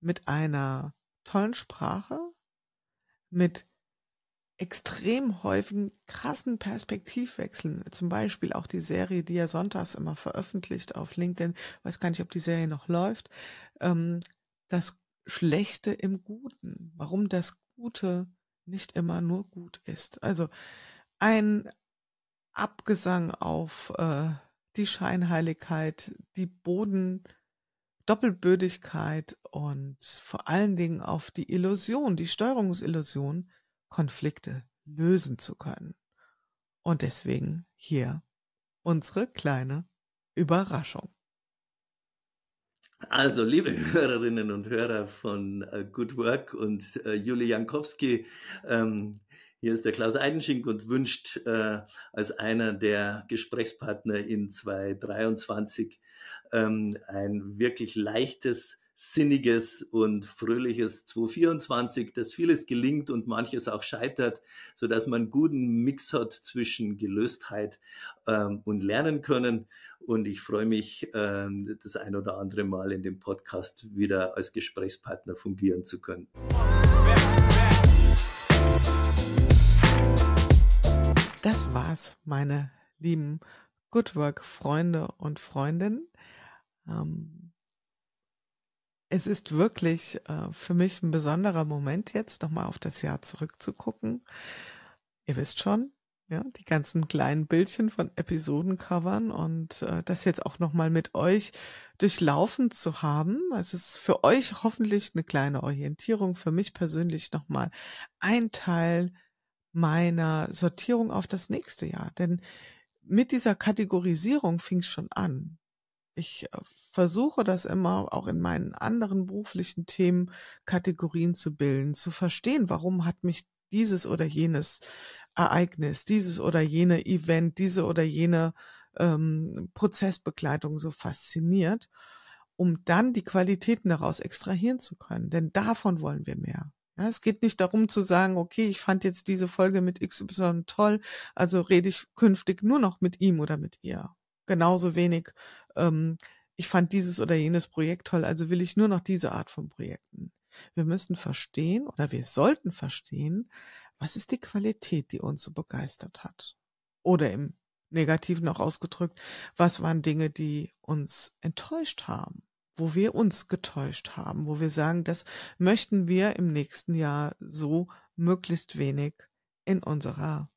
mit einer tollen Sprache, mit extrem häufigen krassen Perspektivwechseln. Zum Beispiel auch die Serie, die er sonntags immer veröffentlicht auf LinkedIn. weiß gar nicht, ob die Serie noch läuft. Ähm, das Schlechte im Guten. Warum das Gute nicht immer nur gut ist. Also ein Abgesang auf äh, die Scheinheiligkeit, die Boden, Doppelbödigkeit und vor allen Dingen auf die Illusion, die Steuerungsillusion, Konflikte lösen zu können. Und deswegen hier unsere kleine Überraschung. Also, liebe Hörerinnen und Hörer von äh, Good Work und äh, Julie Jankowski, ähm, hier ist der Klaus Eidenschink und wünscht äh, als einer der Gesprächspartner in 2023 ähm, ein wirklich leichtes sinniges und fröhliches 2024, dass vieles gelingt und manches auch scheitert, so dass man einen guten Mix hat zwischen Gelöstheit ähm, und Lernen können. Und ich freue mich, ähm, das ein oder andere Mal in dem Podcast wieder als Gesprächspartner fungieren zu können. Das war's, meine lieben Good Work Freunde und Freundinnen. Ähm, es ist wirklich äh, für mich ein besonderer Moment jetzt, nochmal auf das Jahr zurückzugucken. Ihr wisst schon, ja, die ganzen kleinen Bildchen von Episodencovern und äh, das jetzt auch nochmal mit euch durchlaufen zu haben. Es ist für euch hoffentlich eine kleine Orientierung, für mich persönlich nochmal ein Teil meiner Sortierung auf das nächste Jahr. Denn mit dieser Kategorisierung fing es schon an. Ich äh, versuche das immer auch in meinen anderen beruflichen Themen Kategorien zu bilden, zu verstehen, warum hat mich dieses oder jenes Ereignis, dieses oder jene Event, diese oder jene ähm, Prozessbegleitung so fasziniert, um dann die Qualitäten daraus extrahieren zu können. Denn davon wollen wir mehr. Ja, es geht nicht darum zu sagen, okay, ich fand jetzt diese Folge mit XY toll, also rede ich künftig nur noch mit ihm oder mit ihr. Genauso wenig, ähm, ich fand dieses oder jenes Projekt toll, also will ich nur noch diese Art von Projekten. Wir müssen verstehen oder wir sollten verstehen, was ist die Qualität, die uns so begeistert hat? Oder im Negativen auch ausgedrückt, was waren Dinge, die uns enttäuscht haben? Wo wir uns getäuscht haben, wo wir sagen, das möchten wir im nächsten Jahr so möglichst wenig in unserer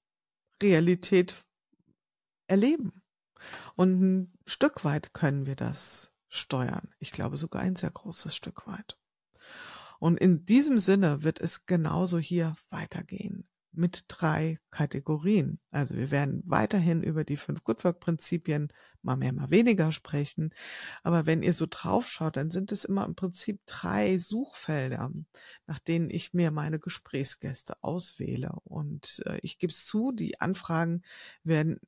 Realität erleben. Und ein Stück weit können wir das steuern. Ich glaube sogar ein sehr großes Stück weit. Und in diesem Sinne wird es genauso hier weitergehen mit drei Kategorien. Also wir werden weiterhin über die fünf Goodwork-Prinzipien mal mehr, mal weniger sprechen. Aber wenn ihr so draufschaut, dann sind es immer im Prinzip drei Suchfelder, nach denen ich mir meine Gesprächsgäste auswähle. Und äh, ich gebe es zu, die Anfragen werden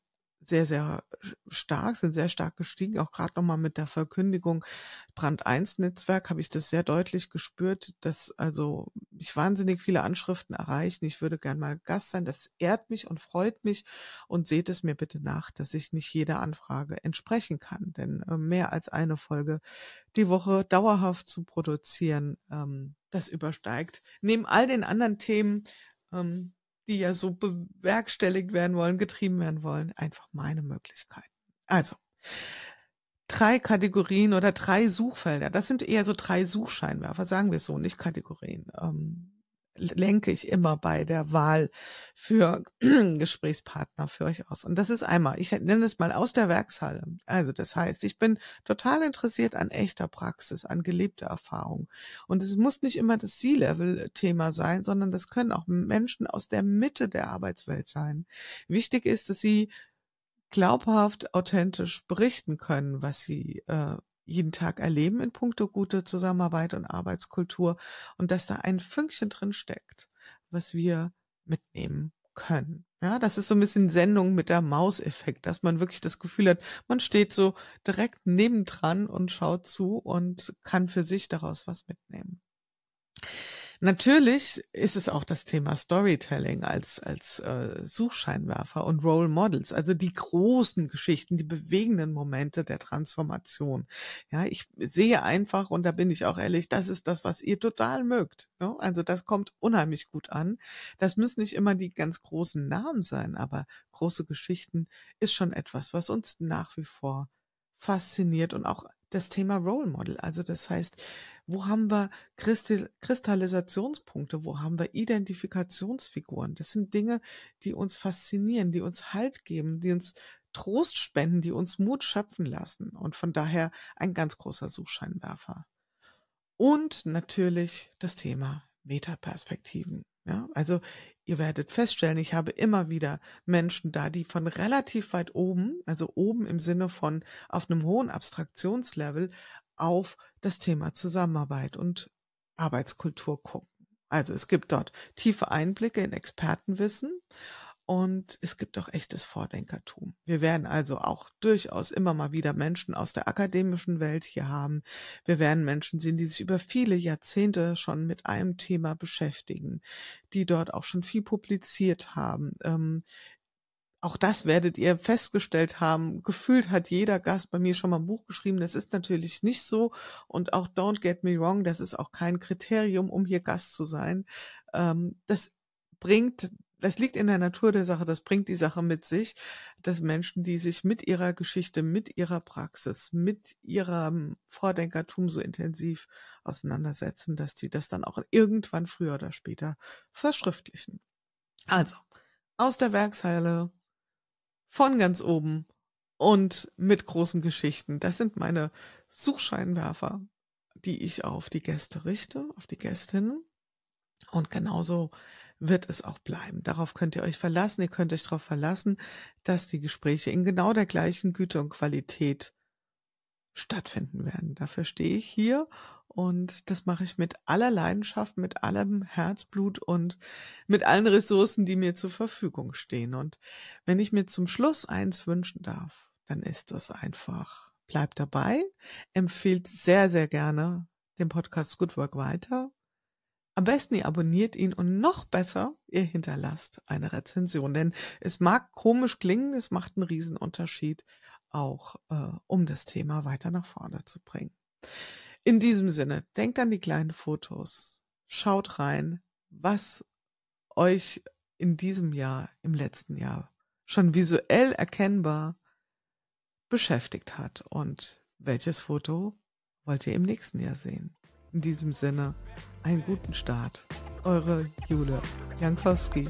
sehr, sehr stark, sind sehr stark gestiegen. Auch gerade nochmal mit der Verkündigung Brand 1 Netzwerk habe ich das sehr deutlich gespürt, dass also mich wahnsinnig viele Anschriften erreichen. Ich würde gern mal Gast sein. Das ehrt mich und freut mich und seht es mir bitte nach, dass ich nicht jeder Anfrage entsprechen kann. Denn äh, mehr als eine Folge die Woche dauerhaft zu produzieren, ähm, das übersteigt neben all den anderen Themen, ähm, die ja so bewerkstelligt werden wollen, getrieben werden wollen, einfach meine Möglichkeiten. Also, drei Kategorien oder drei Suchfelder. Das sind eher so drei Suchscheinwerfer, sagen wir so, nicht Kategorien. Ähm, lenke ich immer bei der Wahl für Gesprächspartner für euch aus. Und das ist einmal, ich nenne es mal aus der Werkshalle. Also das heißt, ich bin total interessiert an echter Praxis, an gelebter Erfahrung. Und es muss nicht immer das C-Level-Thema sein, sondern das können auch Menschen aus der Mitte der Arbeitswelt sein. Wichtig ist, dass sie glaubhaft, authentisch berichten können, was sie äh, jeden Tag erleben in puncto gute Zusammenarbeit und Arbeitskultur und dass da ein Fünkchen drin steckt, was wir mitnehmen können. Ja, das ist so ein bisschen Sendung mit der Mauseffekt, dass man wirklich das Gefühl hat, man steht so direkt nebendran und schaut zu und kann für sich daraus was mitnehmen. Natürlich ist es auch das Thema Storytelling als, als äh, Suchscheinwerfer und Role Models, also die großen Geschichten, die bewegenden Momente der Transformation. Ja, ich sehe einfach, und da bin ich auch ehrlich, das ist das, was ihr total mögt. Ja? Also das kommt unheimlich gut an. Das müssen nicht immer die ganz großen Namen sein, aber große Geschichten ist schon etwas, was uns nach wie vor fasziniert und auch das Thema Role Model. Also das heißt, wo haben wir Kristallisationspunkte? Wo haben wir Identifikationsfiguren? Das sind Dinge, die uns faszinieren, die uns Halt geben, die uns Trost spenden, die uns Mut schöpfen lassen. Und von daher ein ganz großer Suchscheinwerfer. Und natürlich das Thema Metaperspektiven. Ja, also ihr werdet feststellen, ich habe immer wieder Menschen da, die von relativ weit oben, also oben im Sinne von auf einem hohen Abstraktionslevel, auf das Thema Zusammenarbeit und Arbeitskultur gucken. Also es gibt dort tiefe Einblicke in Expertenwissen und es gibt auch echtes Vordenkertum. Wir werden also auch durchaus immer mal wieder Menschen aus der akademischen Welt hier haben. Wir werden Menschen sehen, die sich über viele Jahrzehnte schon mit einem Thema beschäftigen, die dort auch schon viel publiziert haben, ähm, auch das werdet ihr festgestellt haben. Gefühlt hat jeder Gast bei mir schon mal ein Buch geschrieben. Das ist natürlich nicht so. Und auch don't get me wrong, das ist auch kein Kriterium, um hier Gast zu sein. Ähm, das bringt das liegt in der Natur der Sache, das bringt die Sache mit sich, dass Menschen, die sich mit ihrer Geschichte, mit ihrer Praxis, mit ihrem Vordenkertum so intensiv auseinandersetzen, dass die das dann auch irgendwann früher oder später verschriftlichen. Also, aus der Werkshalle, von ganz oben und mit großen Geschichten. Das sind meine Suchscheinwerfer, die ich auf die Gäste richte, auf die Gästinnen. Und genauso wird es auch bleiben. Darauf könnt ihr euch verlassen. Ihr könnt euch darauf verlassen, dass die Gespräche in genau der gleichen Güte und Qualität stattfinden werden. Dafür stehe ich hier und das mache ich mit aller Leidenschaft, mit allem Herzblut und mit allen Ressourcen, die mir zur Verfügung stehen. Und wenn ich mir zum Schluss eins wünschen darf, dann ist das einfach, bleibt dabei, empfiehlt sehr, sehr gerne den Podcast Good Work weiter am besten ihr abonniert ihn und noch besser, ihr hinterlasst eine Rezension, denn es mag komisch klingen, es macht einen Riesenunterschied, auch äh, um das Thema weiter nach vorne zu bringen. In diesem Sinne, denkt an die kleinen Fotos, schaut rein, was euch in diesem Jahr, im letzten Jahr schon visuell erkennbar beschäftigt hat und welches Foto wollt ihr im nächsten Jahr sehen. In diesem Sinne, einen guten Start. Eure Jule Jankowski.